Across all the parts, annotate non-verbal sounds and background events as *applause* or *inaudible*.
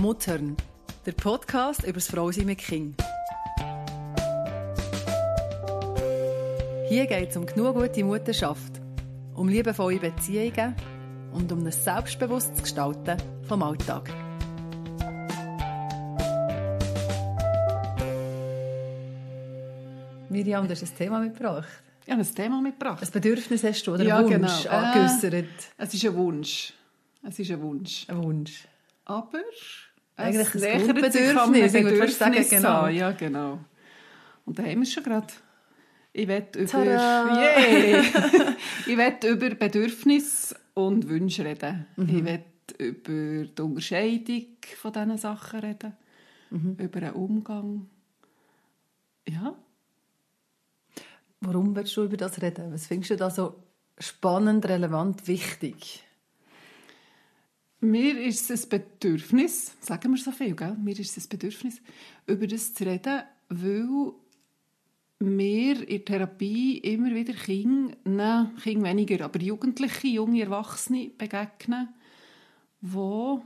Muttern, der Podcast über das Frausein mit Kind. Hier geht es um genug gute Mutterschaft, um liebevolle Beziehungen und um ein selbstbewusstes Gestalten vom Alltag. Miriam, du hast ein Thema mitgebracht. Ja, ein Thema mitgebracht. Ein Bedürfnis hast du oder ja, einen Wunsch genau. angeäussert? Äh, es ist ein Wunsch. Es ist ein Wunsch. Ein Wunsch. Aber Eigentlich ein Grundbedürfnis, ich würde fast sagen, genau. an. Ja, genau. Und da haben wir es schon gerade. Ich werde über, *laughs* ich werde über Bedürfnisse und Wünsche reden. Mhm. Ich werde über die Unterscheidung von diesen Sachen reden. Mhm. Über den Umgang. Ja. Warum willst du über das reden? Was findest du da so spannend, relevant, wichtig? Mir ist es ein Bedürfnis, sagen wir so viel, gell? mir ist es ein Bedürfnis, über das zu reden, weil mir in der Therapie immer wieder Kinder, nein, Kinder weniger, aber Jugendliche, junge Erwachsene begegnen, die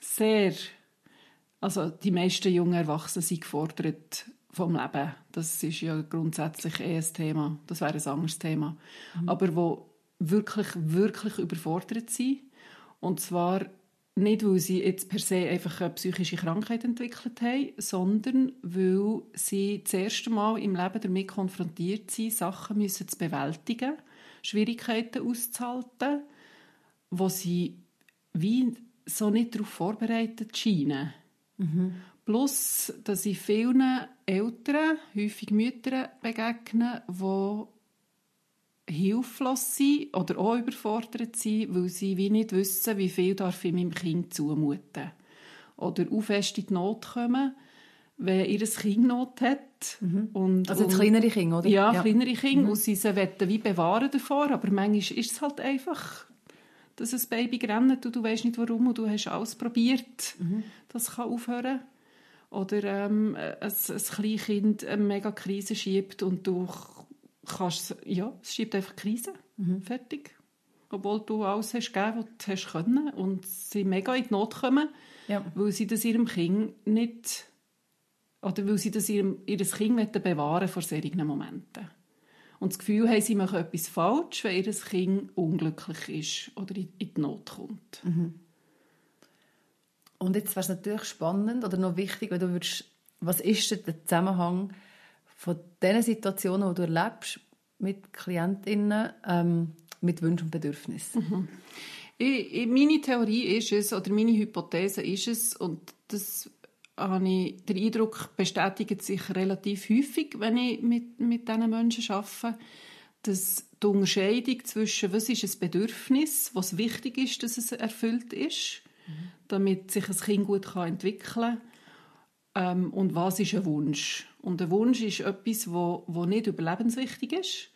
sehr, also die meisten jungen Erwachsenen sind gefordert vom Leben. Das ist ja grundsätzlich eh ein Thema, das wäre ein anderes Thema. Aber wo wirklich, wirklich überfordert sind. Und zwar nicht, weil sie jetzt per se einfach eine psychische Krankheit entwickelt haben, sondern weil sie das erste Mal im Leben damit konfrontiert sind, Sachen müssen zu bewältigen, Schwierigkeiten auszuhalten, wo sie wie so nicht darauf vorbereitet scheinen. Plus, dass ich vielen Eltern, häufig Müttern begegnen, die hilflos sind oder auch überfordert sind, weil sie wie nicht wissen, wie viel darf ich meinem Kind zumuten. Oder auf fest in die Not kommen, wenn ihr Kind Not hat. Und, Also und- kleinere Kinder, oder? ja, kleinere Kinder. Und sie wollen wie bewahren davor, aber manchmal ist es halt einfach, dass ein Baby rennt und du weißt nicht warum und du hast alles probiert, das kann aufhören. Oder ähm, ein, ein Kleinkind eine mega Krise schiebt und du kannst, ja, es schiebt einfach Krise. Fertig. Obwohl du alles hast gegeben, was du hast können und sie mega in die Not kommen, Ja. weil sie das ihrem Kind nicht oder weil sie das ihrem, ihr Kind bewahren vor solchen Momenten. Und das Gefühl haben, sie machen etwas falsch, wenn ihr Kind unglücklich ist oder in, in die Not kommt. Und jetzt wäre es natürlich spannend oder noch wichtig, wenn du würdest, was ist denn der Zusammenhang von den Situationen, die du erlebst mit KlientInnen, ähm, mit Wünschen und Bedürfnissen? Ich, ich, meine Theorie ist es, oder meine Hypothese ist es, und das habe ich, der Eindruck bestätigt sich relativ häufig, wenn ich mit, mit diesen Menschen arbeite, dass die Unterscheidung zwischen, was ist ein Bedürfnis, was wichtig ist, dass es erfüllt ist, damit sich ein Kind gut kann entwickeln kann, ähm, und was ist ein Wunsch. Und ein Wunsch ist etwas, wo, wo nicht überlebenswichtig ist,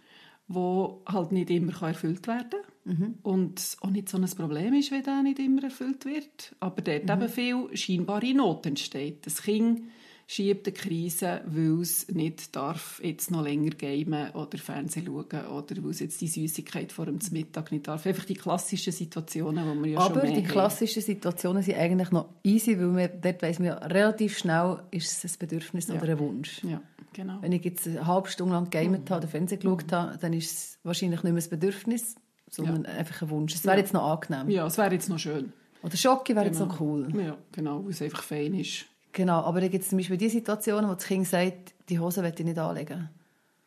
wo halt nicht immer erfüllt werden kann und auch nicht so ein Problem ist, wenn der nicht immer erfüllt wird. Aber dort eben viel scheinbare Not entsteht. Das Kind schiebt eine Krise, weil es nicht darf jetzt noch länger gamen oder Fernsehen schauen oder weil es jetzt die Süßigkeit vor dem Mittag nicht darf. Einfach die klassischen Situationen, die wir ja Aber schon mehr die klassischen Situationen sind eigentlich noch easy, weil man, dort weiss man ja relativ schnell, ist es ein Bedürfnis oder ein Wunsch. Ja, genau. Wenn ich jetzt eine halbe Stunde lang gegamet habe oder Fernsehen Mhm. geschaut habe, dann ist es wahrscheinlich nicht mehr ein Bedürfnis, sondern einfach ein Wunsch. Es wäre jetzt noch angenehm. Ja, es wäre jetzt noch schön. Oder Schocke wäre jetzt Genau. noch cool. Ja, genau, weil es einfach fein ist. Genau, aber dann gibt es zum Beispiel die Situationen, wo das Kind sagt, die Hose will ich nicht anlegen.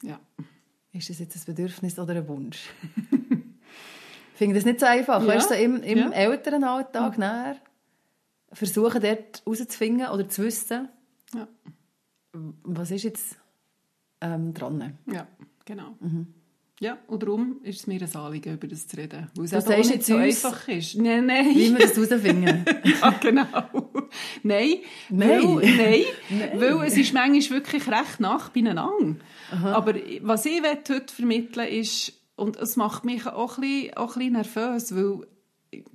Ja. Ist das jetzt ein Bedürfnis oder ein Wunsch? *laughs* ich finde das nicht so einfach. Ja. Weißt du, so im, im Ja. Elternalltag nachher versuchen dort herauszufinden oder zu wissen, Ja, was ist jetzt ähm, dran. ja genau. Ja, und darum ist es mir ein Anliegen, über das zu reden. Weil es auch sagst nicht so einfach ist. Nein, nein. Wie wir das herausfinden. *laughs* ja, genau. Nein. Nein. Weil, nein, weil es ist manchmal wirklich recht nach beieinander. Aber was ich heute vermitteln ist, und es macht mich auch ein bisschen, auch ein bisschen nervös, weil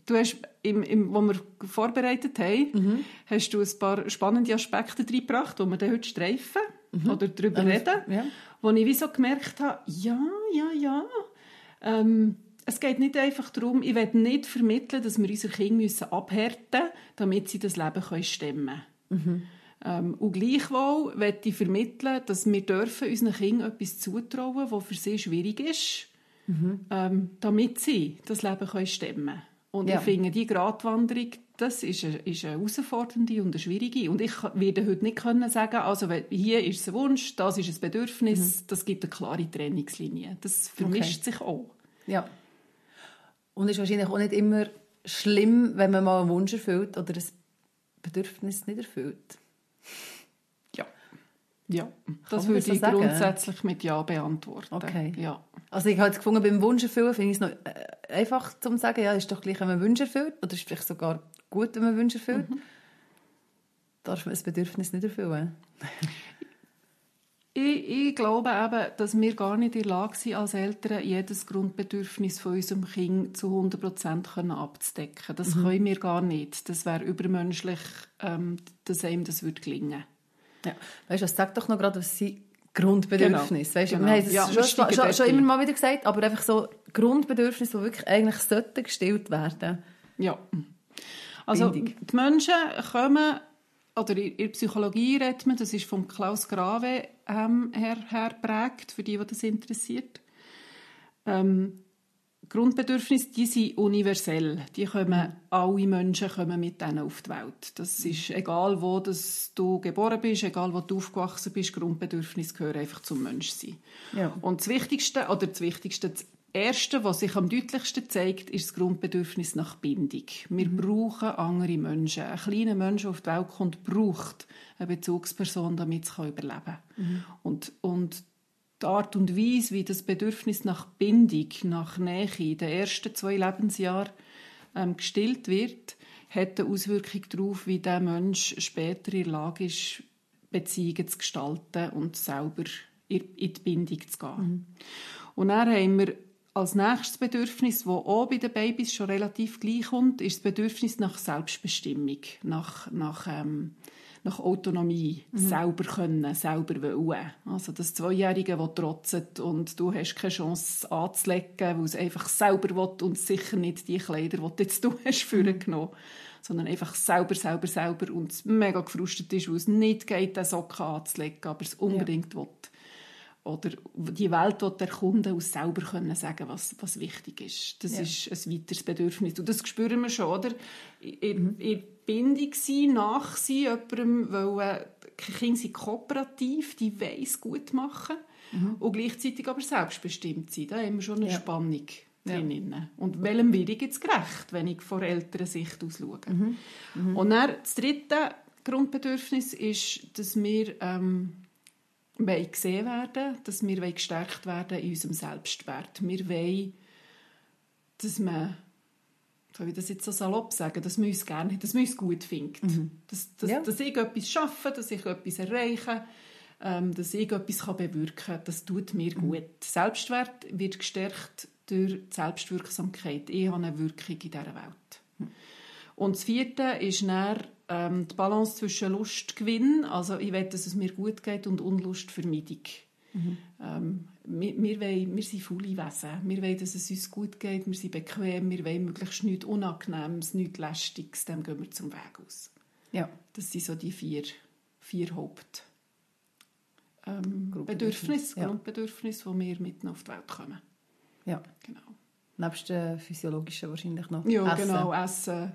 du hast, im, im, wo wir vorbereitet haben, hast du ein paar spannende Aspekte reingebracht, die wir dann heute streifen oder darüber reden, ja. Wo ich wie so gemerkt habe, ja, ja, ja, ähm, es geht nicht einfach darum, ich will nicht vermitteln, dass wir unsere Kinder müssen abhärten müssen, damit sie das Leben können stemmen können. Mhm. Ähm, und gleichwohl will ich vermitteln, dass wir dürfen unseren Kindern etwas zutrauen, was für sie schwierig ist, mhm. ähm, damit sie das Leben können stemmen können. Und ja. ich finde, diese Gratwanderung, das ist eine, ist eine herausfordernde und eine schwierige. Und ich werde heute nicht können sagen, also hier ist ein Wunsch, das ist ein Bedürfnis, mhm. das gibt eine klare Trainingslinie. Das vermischt okay. sich auch. Ja. Und es ist wahrscheinlich auch nicht immer schlimm, wenn man mal einen Wunsch erfüllt oder ein Bedürfnis nicht erfüllt. Ja. Ja, das würde ich sagen? grundsätzlich mit Ja beantworten. Okay. Ja. Also ich habe jetzt gefunden, beim Wunsch erfüllen finde ich es noch äh, einfach zu sagen, ja, ist doch gleich, wenn man Wünsche erfüllt, oder ist vielleicht sogar gut, wenn man Wünsche erfüllt. Mhm. Darf man ein Bedürfnis nicht erfüllen? *laughs* Ich, ich, glaube eben, dass wir gar nicht in der Lage sind, als Eltern jedes Grundbedürfnis von unserem Kind zu 100 Prozent abzudecken. Das mhm. können wir gar nicht. Das wäre übermenschlich, ähm, dass einem das würde gelingen. Ja. Weißt du, sag doch noch gerade, was sind Grundbedürfnisse. Genau. Weißt, genau. Wir haben es ja, schon, schon, schon, immer mal wieder gesagt, aber einfach so Grundbedürfnisse, die wirklich eigentlich sollten gestillt werden. Ja. Also Bindung. die Menschen kommen oder in der Psychologie redet man, das ist von Klaus Grave ähm, her, her prägt, für die, die das interessiert. Ähm, Grundbedürfnisse, die sind universell. Die kommen, alle Menschen kommen mit denen auf die Welt. Das ist egal, wo das du geboren bist, egal wo du aufgewachsen bist, Grundbedürfnisse gehören einfach zum Menschsein. Ja. Und das Wichtigste, oder das Wichtigste, das Erste, was sich am deutlichsten zeigt, ist das Grundbedürfnis nach Bindung. Wir mhm. brauchen andere Menschen. Ein kleiner Mensch, der auf die Welt kommt, braucht eine Bezugsperson, damit es überleben kann. Mhm. Und, und die Art und Weise, wie das Bedürfnis nach Bindung, nach Nähe in den ersten zwei Lebensjahren ähm, gestillt wird, hat eine Auswirkung darauf, wie der Mensch später in der Lage ist, Beziehungen zu gestalten und selber in die Bindung zu gehen. Mhm. Und dann haben wir als nächstes Bedürfnis, das auch bei den Babys schon relativ gleich kommt, ist das Bedürfnis nach Selbstbestimmung, nach, nach, ähm, nach Autonomie, mhm. selber können, selber wollen. Also das Zweijährige, das trotzt und du hast keine Chance anzulegen, weil es einfach selber will und sicher nicht die Kleider, die jetzt du hast, mhm. genommen sondern einfach selber, selber, selber und mega gefrustet ist, weil es nicht geht, den Socken anzulegen, aber es unbedingt ja. will oder die Welt erkunden und selber können sagen, was, was wichtig ist. Das ja. ist ein weiteres Bedürfnis. Und das spüren wir schon, oder? In, in Bindung sein, nach sein, jemandem, weil äh, Kinder sind kooperativ, die weiss gut machen mhm. und gleichzeitig aber selbstbestimmt sein. Da haben wir schon eine ja. Spannung drin. Ja. Und welchem werde ich jetzt gerecht, wenn ich von älterer Sicht aus schaue? Mhm. Mhm. Und dann, das dritte Grundbedürfnis ist, dass wir ähm, wollen gesehen werden, dass wir gestärkt werden in unserem Selbstwert. Wir wollen, dass man, soll ich das jetzt so salopp sagen, dass man uns gerne, dass man uns gut findet. Mhm. Dass, dass, ja. dass ich etwas schaffe, dass ich etwas erreiche, ähm, dass ich etwas bewirken kann, das tut mir mhm. gut. Selbstwert wird gestärkt durch die Selbstwirksamkeit. Ich habe eine Wirkung in dieser Welt. Mhm. Und das vierte ist dann ähm, die Balance zwischen Lustgewinn, also ich will, dass es mir gut geht, und Unlustvermeidung. Mhm. Ähm, wir, wir, wollen, wir sind faule Wesen. Wir wollen, dass es uns gut geht, wir sind bequem, wir wollen möglichst nichts Unangenehmes, nichts Lästiges, dann gehen wir zum Weg aus. Ja. Das sind so die vier, vier Haupt ähm, Bedürfnisse, ja. Grundbedürfnisse, die wir mitten auf die Welt kommen. Ja. Genau. Nebst den physiologischen wahrscheinlich noch. Ja, Essen. genau. Essen,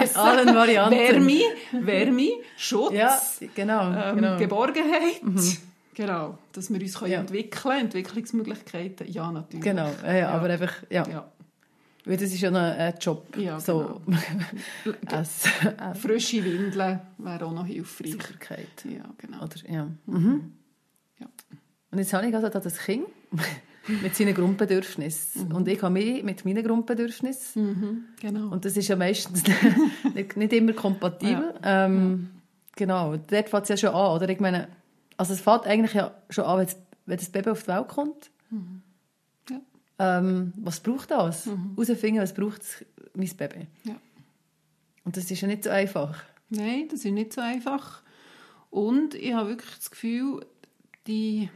Essen. Allen Varianten. Wärme, Wärme, Schutz, ja, genau, ähm, genau. Geborgenheit. Mhm. Genau, dass wir uns können ja. entwickeln können, Entwicklungsmöglichkeiten, ja, natürlich. Genau, ja, ja. aber einfach, ja. ja. Weil das ist ja noch ein Job. Ja, so. genau. *laughs* Frische Windeln wäre auch noch hilfreich. Sicherheit. Ja, genau. Oder, ja. Mhm. ja. Und jetzt habe ich also das Kind mit seinen Grundbedürfnissen. Mhm. Und ich habe mich mit meinen Grundbedürfnissen. Mhm, genau. Und das ist ja meistens *laughs* nicht, nicht immer kompatibel. Ja. Ähm, ja. Genau, dort fängt es ja schon an. Oder? Ich meine, also es fängt eigentlich ja schon an, wenn das Baby auf die Welt kommt. Mhm. Ja. Ähm, was braucht das? Mhm. Herausfinden, was braucht mein Baby? Ja. Und das ist ja nicht so einfach. Nein, das ist nicht so einfach. Und ich habe wirklich das Gefühl, die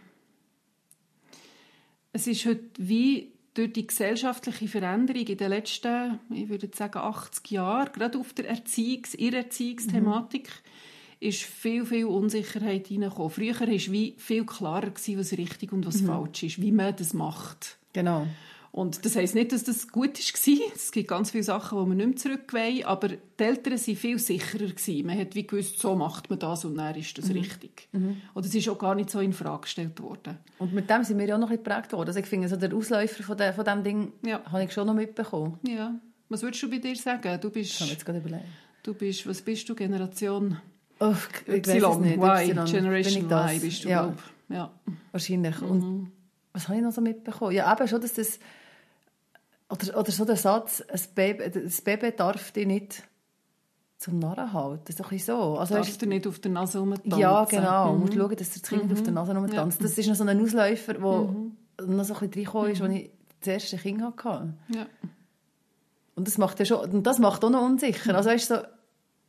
es ist heute wie durch die gesellschaftliche Veränderung in den letzten, ich würde sagen, 80 Jahren, gerade auf der Erziehungs-, Irrerziehungsthematik, mhm. ist viel, viel Unsicherheit hineingekommen. Früher war wie viel klarer, gewesen, was richtig und was mhm. falsch ist, wie man das macht. Genau. Und das heisst nicht, dass das gut war. Es gibt ganz viele Sachen, die man nicht mehr zurückwollen. Aber die Eltern waren viel sicherer. Gewesen. Man hat wie gewusst, so macht man das und dann ist das mhm. richtig. Mhm. Und es ist auch gar nicht so in Frage gestellt worden. Und mit dem sind wir ja auch noch ein bisschen geprägt worden. Also ich finde, so der Ausläufer von, de, von diesem Ding ja. habe ich schon noch mitbekommen. Ja. Was würdest du bei dir sagen? Du bist, ich kann jetzt gerade überlegen. Du bist, was bist du, Generation oh, ich y, nicht. Y, y Generation Y bist du, ja. Ja. Wahrscheinlich. Mhm. Und was habe ich noch so mitbekommen? Ja, eben schon, dass das oder, oder so der Satz, ein Baby, das Baby darf dich nicht zum Narren halten. Das ist doch so. Also, darf dir nicht auf der Nase rumtanzen. Ja, genau. Mhm. Du musst schauen, dass das Kind mhm. auf der Nase rumtanzt. Ja. Das ist noch so ein Ausläufer, der mhm. noch so ein bisschen reingekommen ist, mhm. als ich das erste Kind hatte. Ja. Und das macht ja schon, und das macht auch noch unsicher. Also weißt du, so,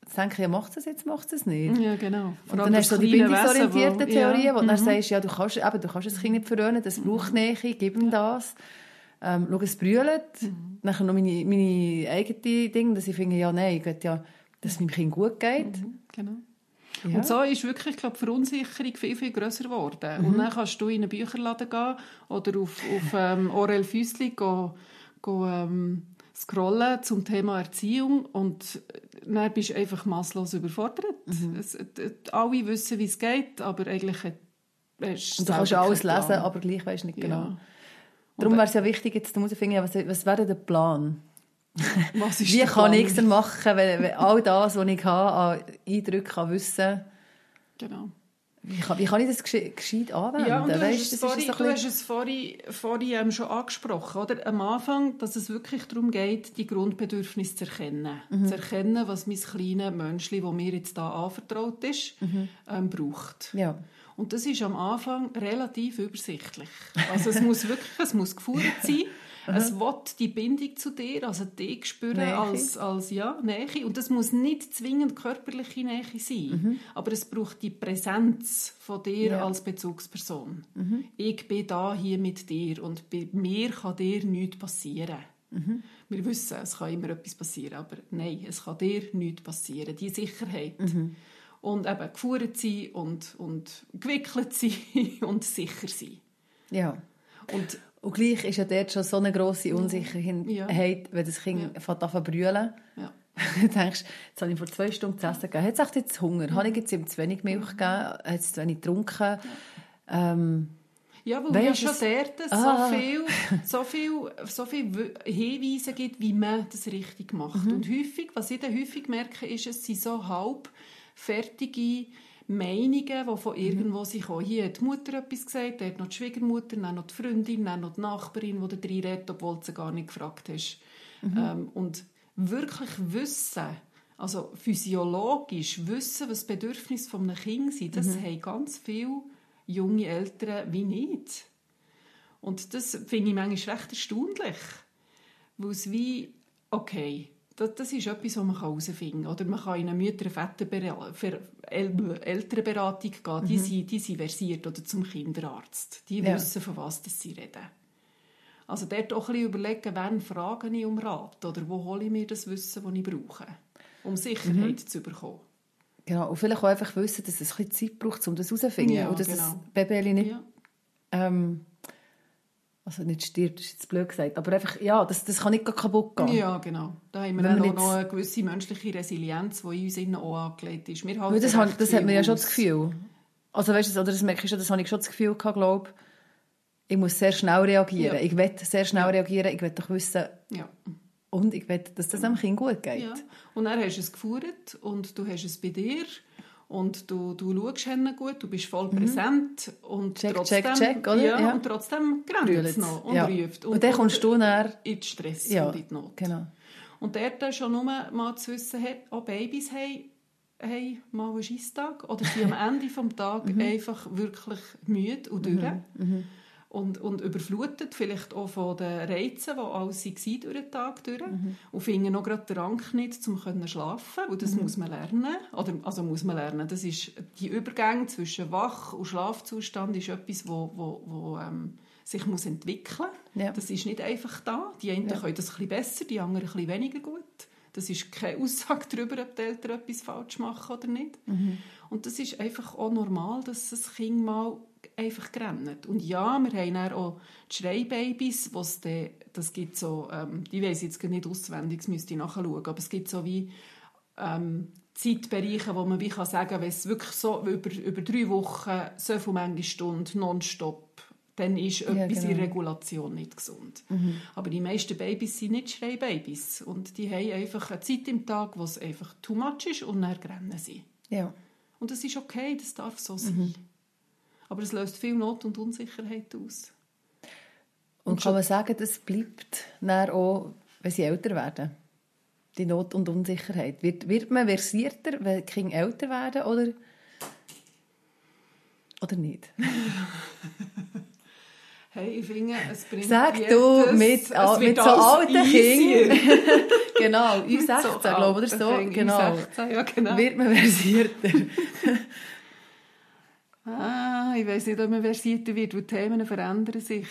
Jetzt denke ich, ja, macht es jetzt, macht es nicht. Ja, genau. Vor und dann hast du so die bindungsorientierten Theorien, ja. wo du dann mhm. sagst, ja, du kannst, eben, du kannst das Kind nicht verwöhnen, das braucht Nähe, gib ihm das ähm, schau, es brüllt. Mhm. Dann noch meine, meine eigenen Dinge, dass ich finde, ja, nein, ich will ja, dass es meinem Kind gut geht. Mhm, genau. Ja. Und so ist wirklich, glaube die Verunsicherung viel, viel grösser geworden. Mhm. Und dann kannst du in einen Bücherladen gehen oder auf, auf ähm, Orel Füssli go, go, ähm, scrollen zum Thema Erziehung und dann bist du einfach masslos überfordert. Mhm. Es, alle wissen, wie es geht, aber eigentlich und du kannst alles lesen, aber gleich weißt du nicht genau. Darum wäre es ja wichtig, jetzt herauszufinden, was, was wäre der Plan? Wie kann ich es denn machen, wenn, wenn all das, was ich habe, an Eindrücken kann wissen Genau. Wie kann, wie kann ich das gescheit anwenden? Ja, und du, weißt, hast, es vorhin, so du hast es vorhin, vorhin ähm, schon angesprochen. Oder? Am Anfang, dass es wirklich darum geht, die Grundbedürfnisse zu erkennen. Mhm. Zu erkennen, was mein kleines Menschli, das mir jetzt hier anvertraut ist, mhm. ähm, braucht. Ja. Und das ist am Anfang relativ übersichtlich. Also es muss wirklich, es muss geführt sein. *laughs* es will die Bindung zu dir, also dich spüren Nähe. als, als ja, Nähe. Und das muss nicht zwingend körperliche Nähe sein. Mhm. Aber es braucht die Präsenz von dir ja. als Bezugsperson. Mhm. Ich bin da hier mit dir und bei mir kann dir nichts passieren. Mhm. Wir wissen, es kann immer etwas passieren, aber nein, es kann dir nichts passieren. Die Sicherheit. Mhm und eben geführt sein und, und gewickelt sein *laughs* und sicher sein. Ja. Und, und gleich ist ja dort schon so eine grosse Unsicherheit, ja. wenn das Kind ja. fängt an zu brüllen. Ja. *laughs* du denkst, jetzt habe ich vor zwei Stunden zu essen gegeben. Hat es jetzt Hunger? Ja. Habe ich jetzt ihm zu wenig Milch gegeben? Hat es zu wenig getrunken? Ja. Ähm, ja, weil es schon dort ah. so viel, so, viel, so viel Hinweise gibt, wie man das richtig macht. Mhm. Und häufig, was ich dann häufig merke, ist, es sind so halb fertige Meinungen, die von irgendwo mhm. kommen. Hier hat die Mutter etwas gesagt, dann hat noch die Schwiegermutter, dann noch die Freundin, dann noch die Nachbarin, die da redet, obwohl du sie gar nicht gefragt hast. Mhm. Ähm, und wirklich wissen, also physiologisch wissen, was die Bedürfnisse eines Kindes sind, das mhm. haben ganz viele junge Eltern wie nicht. Und das finde ich manchmal recht erstaunlich. Weil es wie, okay, das, das ist etwas, was man herausfinden kann. Oder man kann in eine Mütter- Elternberatung gehen, die, mhm. sind, die sind versiert, oder zum Kinderarzt. Die ja. wissen, von was sie reden. Also dort auch ein bisschen überlegen, wen frage ich um Rat oder wo hole ich mir das Wissen, das ich brauche, um Sicherheit mhm. zu bekommen. Genau, und vielleicht auch einfach wissen, dass es ein bisschen Zeit braucht, um das herauszufinden. Ja, und dass genau. das Baby nicht ja. ähm, also nicht stirbt, das ist jetzt blöd gesagt, aber einfach, ja, das, das kann nicht kaputt gehen. Ja, genau. Da haben wir dann auch noch eine gewisse menschliche Resilienz, die in uns innen auch angelegt ist. Wir das, das, hat, das hat man ja schon das Gefühl. Also weißt du, oder das merke ich schon, das habe ich schon das Gefühl gehabt, glaube ich, muss sehr schnell reagieren. Ja. Ich will sehr schnell reagieren, ich will doch wissen, ja. und ich will, dass das dem Kind gut geht. Ja. Und dann hast du es geführt und du hast es bei dir und du, du schaust hin gut, du bist voll mhm. präsent und check, trotzdem, check, check, oder? Ja, ja. und trotzdem grenzt es noch und ja. ruft. Und, und dann kommst du näher in den Stress ja, und in die Not. Genau. Und dort schon nur mal zu wissen, hey, auch Babys haben, haben mal einen Scheisstag oder sind am *laughs* Ende des Tages mhm. einfach wirklich müde und durch. Mhm. mhm und, und überflutet, vielleicht auch von den Reizen, die alles waren durch den Tag durch. Mhm. Und finden noch gerade den Rang nicht, um zu schlafen, und das mhm. muss man lernen. Oder, also muss man lernen, das ist, die Übergänge zwischen Wach- und Schlafzustand ist etwas, wo, wo, wo ähm, sich muss entwickeln Ja. Das ist nicht einfach da. Die einen Ja. können das ein bisschen besser, die anderen ein bisschen weniger gut. Das ist keine Aussage darüber, ob die Eltern etwas falsch machen oder nicht. Mhm. Und das ist einfach auch normal, dass das Kind mal einfach rennt. Und ja, wir haben dann auch die Schreibabys, dann, das gibt so, ähm, ich jetzt gar nicht auswendig, das müsste ich nachschauen, aber es gibt so wie ähm, Zeitbereiche, wo man wie kann sagen, wenn es wirklich so über, über drei Wochen so viele Menge Stunden nonstop, dann ist Ja, etwas in genau. Regulation nicht gesund. Aber die meisten Babys sind nicht Schreibabys und die haben einfach eine Zeit im Tag, wo es einfach too much ist und dann rennen sie. Ja. Und das ist okay, das darf so sein. Aber es löst viel Not und Unsicherheit aus. Und kann man sagen, das bleibt dann auch, wenn sie älter werden? Die Not und Unsicherheit. Wird, wird man versierter, wenn die Kinder älter werden, oder, oder nicht? *laughs* Hey, ich finde, es bringt Sag jedes, du mit, es mit so alten. Kindern. *laughs* *laughs* genau, U16, So glaube ich, oder so. Kindern, Genau. U16, ja, genau. Wird man versierter? *laughs* Ah, ich weiß nicht, ob man versierter wird, weil die Themen verändern sich.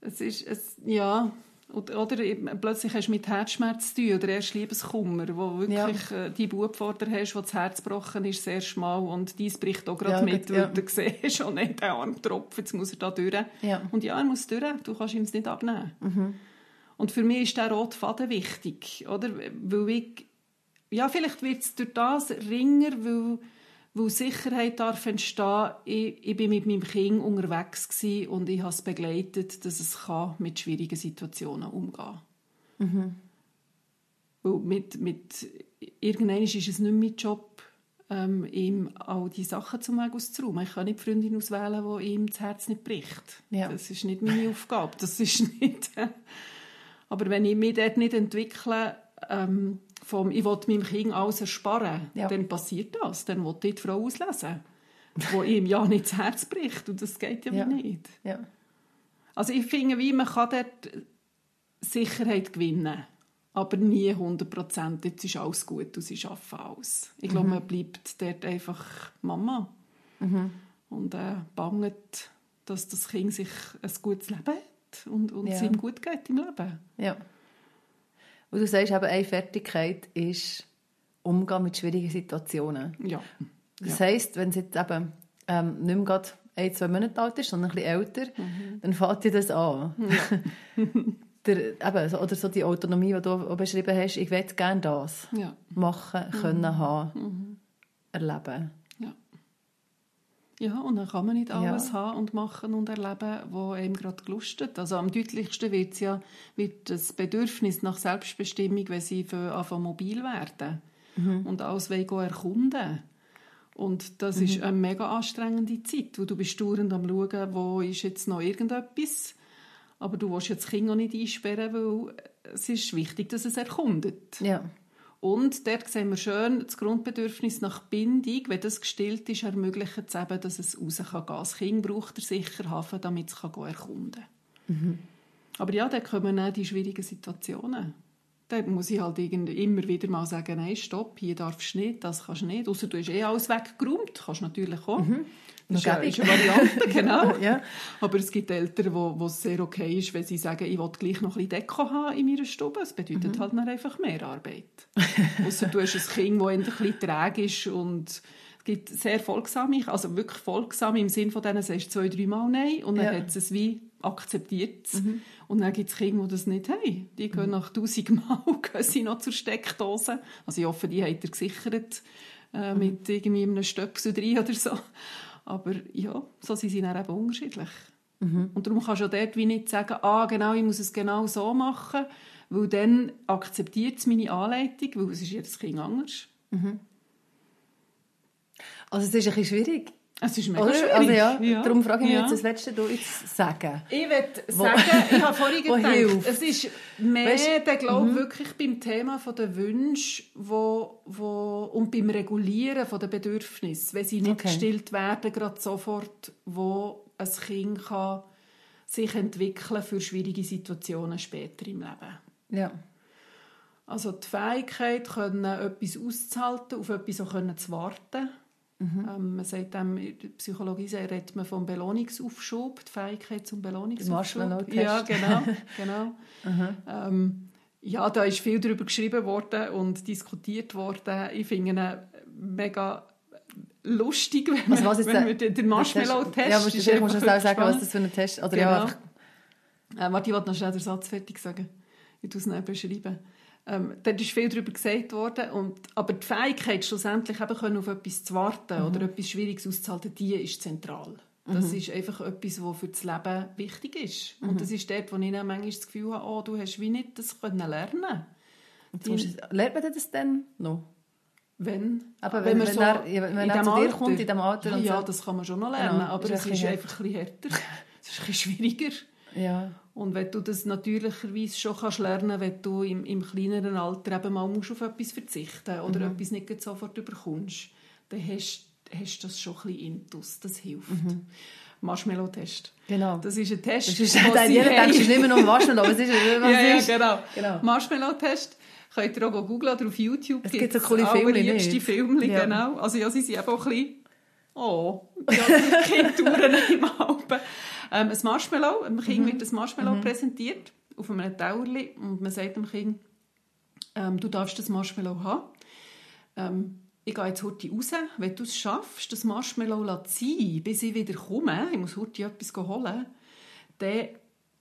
Es ist, es, ja, oder, plötzlich hast du mit Herzschmerz zu tun oder erst Liebeskummer, wo wirklich äh, die Bub vor dir hast, wo das Herz gebrochen ist, sehr schmal und dies bricht auch gerade Ja, mit, weil ja. du siehst, oh nein, der Arm tropft, jetzt muss er da durch. Ja. Und ja, er muss durch, du kannst ihm es nicht abnehmen. Und für mich ist der rote Faden wichtig, oder? Weil ich, ja, vielleicht wird es durch das ringer, weil, weil Sicherheit darf entstehen. Ich, ich bin mit meinem Kind unterwegs gewesen und ich habe es begleitet, dass es kann mit schwierigen Situationen umgehen Weil mit, mit, irgendwann ist es nicht mein Job, ähm, ihm all die Sachen zum auszuräumen. Ich kann nicht die Freundin auswählen, die ihm das Herz nicht bricht. Ja. Das ist nicht meine Aufgabe. Das ist *laughs* nicht... Aber wenn ich mich dort nicht entwickle, ähm, vom, ich will meinem Kind alles ersparen, Ja. dann passiert das. Dann will die Frau auslesen, die *laughs* ihm ja nicht das Herz bricht. Und das geht ja, Ja. nicht. ja. Also ich finde, wie man kann dort Sicherheit gewinnen aber nie 100 Prozent, jetzt ist alles gut und sie arbeiten alles. Ich glaube, man bleibt dort einfach Mama und äh, bangt, dass das Kind sich ein gutes Leben hat und, und Ja. es ihm gut geht im Leben. Ja. Und du sagst eben, eine Fertigkeit ist Umgehen mit schwierigen Situationen. Ja. Das heisst, wenn es jetzt eben ähm, nicht mehr gerade ein, zwei Monate alt ist, sondern ein bisschen älter, Mhm. dann fängt dir das an. Der, eben, so, oder so die Autonomie, die du beschrieben hast, ich will gerne das Ja. machen, Mhm. können, haben, erleben. Ja. Und dann kann man nicht alles Ja. haben und machen und erleben, was einem gerade gelustet. Also am deutlichsten wird ja wird das Bedürfnis nach Selbstbestimmung, wenn sie für anfangen mobil werden und alles wollen erkunden. Und das ist eine mega anstrengende Zeit, wo du bist dauernd am schauen, wo ist jetzt noch irgendetwas. Aber du willst jetzt das Kind auch nicht einsperren, weil es ist wichtig, dass es erkundet. Ja. Und dort sehen wir schön, das Grundbedürfnis nach Bindung, wenn das gestillt ist, ermöglicht es eben, dass es raus kann gehen. Das Kind braucht den sicheren Hafen, damit es kann erkunden kann. Aber ja, dann kommen auch die schwierigen Situationen. Dann muss ich halt immer wieder mal sagen, nein, stopp, hier darfst du nicht, das kannst du nicht. Ausser du hast eh alles weggeräumt, kannst du natürlich auch. Das ist, Noch ist eine Variante, *laughs* genau. Ja. Aber es gibt Eltern, wo, wo es sehr okay ist, wenn sie sagen, ich will gleich noch ein bisschen Deko haben in meiner Stube. Das bedeutet halt dann einfach mehr Arbeit. *laughs* Ausser du hast ein Kind, das ein bisschen träge ist und es gibt sehr folgsame, also wirklich folgsame im Sinn von denen, sagst du zwei, dreimal Nein und dann Ja. hat es wie akzeptiert. Und dann gibt es Kinder, die das nicht haben. Die gehen nach tausend Mal *laughs* gehen sie noch zur Steckdose. Also ich hoffe, die hat er gesichert äh, mit irgendwie einem Stöpsel drin oder so. Aber ja, so sind sie dann eben unterschiedlich. Und darum kannst du auch dort wie nicht sagen, ah, genau, ich muss es genau so machen, weil dann akzeptiert es meine Anleitung, weil es ist jedes Kind anders. Also es ist ein bisschen schwierig. Es ist mega Oder? schwierig. Also ja, darum frage ich mich Ja. jetzt, was willst du jetzt sagen? Ich würde sagen, ich habe vorhin *laughs* gedacht, hilft? es ist mehr, Weisst- der glaube wirklich beim Thema der Wünsche wo, wo, und beim Regulieren der Bedürfnisse, wenn sie nicht Okay. gestillt werden, gerade sofort, wo ein Kind kann sich entwickeln für schwierige Situationen später im Leben. Ja. Also die Fähigkeit, können, etwas auszuhalten, auf etwas auch können zu warten, Mhm. Ähm, man sagt dem, in der Psychologie redet man vom Belohnungsaufschub, die Fähigkeit zum Belohnungsaufschub. Ja, genau. *laughs* genau. ähm, ja, da ist viel darüber geschrieben worden und diskutiert worden. Ich finde ihn mega lustig, wenn, also was ist wenn der, den Marshmallow-Test... Ja, musst du, musst du auch sagen, was das für ein Test ist. Oder genau. ja, äh, warte, ich wollte noch schnell den Satz fertig sagen. Ich tue es beschreiben. Ähm, dort ist viel darüber gesagt worden, und, aber die Fähigkeit, schlussendlich eben können, auf etwas zu warten mhm. oder etwas Schwieriges auszuhalten, die ist zentral. Das mhm. ist einfach etwas, was für das Leben wichtig ist. Mhm. Und das ist dort, wo ich dann manchmal das Gefühl habe, oh, du hast wie nicht das können lernen Die, lernt man das dann noch? Wenn, aber wenn, wenn, man so er, wenn er zu dir Alter, kommt, in diesem Alter. Ja, so. das kann man schon noch lernen, genau, aber es ist einfach ein bisschen härter. *laughs* es ist ein bisschen schwieriger. Ja. Und wenn du das natürlicherweise schon kannst lernen wenn du im, im kleineren Alter eben mal musst auf etwas verzichten oder mhm. etwas nicht sofort überkommst, dann hast du das schon ein bisschen intus. Das hilft. Mhm. Marshmallow-Test. Genau. Das ist ein Test. Das ist, *laughs* jeder denkt nicht mehr noch Marshmallow. Was ist, *laughs* was ja, ist? ja, genau. genau. Marshmallow-Test. Könnt ihr auch googeln oder auf YouTube. Es gibt so coole Filme. die Filme, ja. genau. Also ja, sie sind eben auch ein bisschen... Oh, die Kindtouren *laughs* im Alpen ähm, ein Marshmallow, dem Kind mhm. wird ein Marshmallow mhm. präsentiert auf einem Tauerli und man sagt dem Kind, ähm, du darfst das Marshmallow haben. Ähm, ich gehe jetzt heute raus, wenn du es schaffst, das Marshmallow sein bis ich wieder komme, ich muss heute etwas holen, dann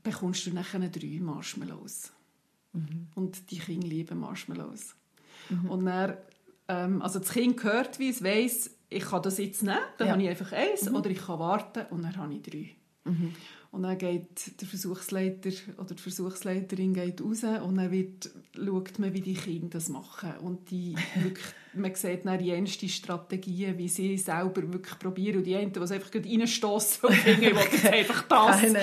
bekommst du nachher drei Marshmallows. Mhm. Und die Kinder lieben Marshmallows. Mhm. Und dann, ähm, also das Kind hört, wie es weiss, ich kann das jetzt nehmen, dann ja. habe ich einfach eins, mhm. oder ich kann warten und dann habe ich drei. Mhm. Und dann geht der Versuchsleiter oder die Versuchsleiterin geht raus und dann wird, schaut man, wie die Kinder das machen. Und die *laughs* wirklich, man sieht dann die ersten Strategien, wie sie selber wirklich probieren. Und die einen, die es einfach reinstossen und *laughs* finden, ich will einfach das. Keine.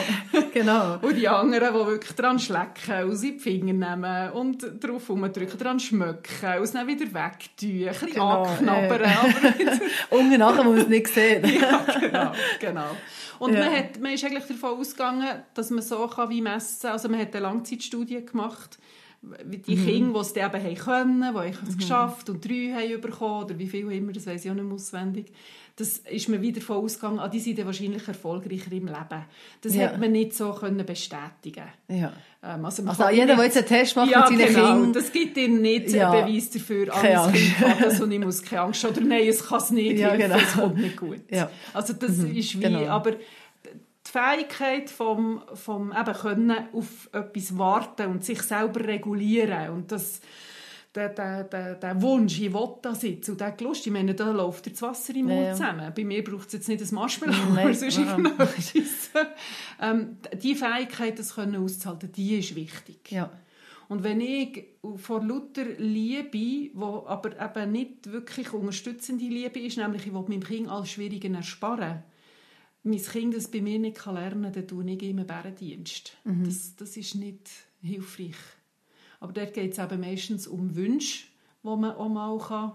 Genau. *laughs* Und die anderen, die wirklich dran schlecken und sie die Finger nehmen und drauf rumdrücken, dran schmücken und es dann wieder wegtun, ein bisschen genau, anknabbern. Äh. Unten nachher muss man es nicht sehen. ja, genau, genau. Und ja. man, hat, man ist eigentlich davon ausgegangen, dass man so kann wie messen kann. Also man hat eine Langzeitstudie gemacht, die mhm. Kinder, die es eben haben können, die es mhm. geschafft und drei haben bekommen, oder wie viel immer, das weiß ich auch nicht mehr auswendig. Das ist man wieder davon ausgegangen, ah, die sind wahrscheinlich erfolgreicher im Leben. Das ja. hat man nicht so können bestätigen ja. Ähm, also, also jeder, der jetzt einen Test macht ja, mit seinen genau. Kindern... das gibt ihm nicht ja. einen Beweis dafür, ah, mein Kind kann das und *laughs* ich muss keine Angst haben. Oder nein, es kann es nicht, ja, genau. es kommt nicht gut. Ja. Also das mhm. ist wie... Genau. Aber die Fähigkeit vom, vom eben können auf etwas warten und sich selber regulieren und das der, der, der, der Wunsch, ich will das jetzt und der Lust, ich meine, da läuft das Wasser im Mund ja. zusammen. Bei mir braucht es jetzt nicht ein Marshmallow, Nein. *laughs* sonst irgendetwas. ähm, die Fähigkeit, das können auszuhalten, die ist wichtig. Ja. Und wenn ich vor lauter Liebe, wo aber eben nicht wirklich unterstützende Liebe ist, nämlich ich will meinem Kind alles Schwierige ersparen, mein Kind das bei mir nicht lernen kann, dann tue ich ihm einen Bärendienst. Mhm. Das, das ist nicht hilfreich. Aber dort geht es eben meistens um Wünsche, wo man auch mal kann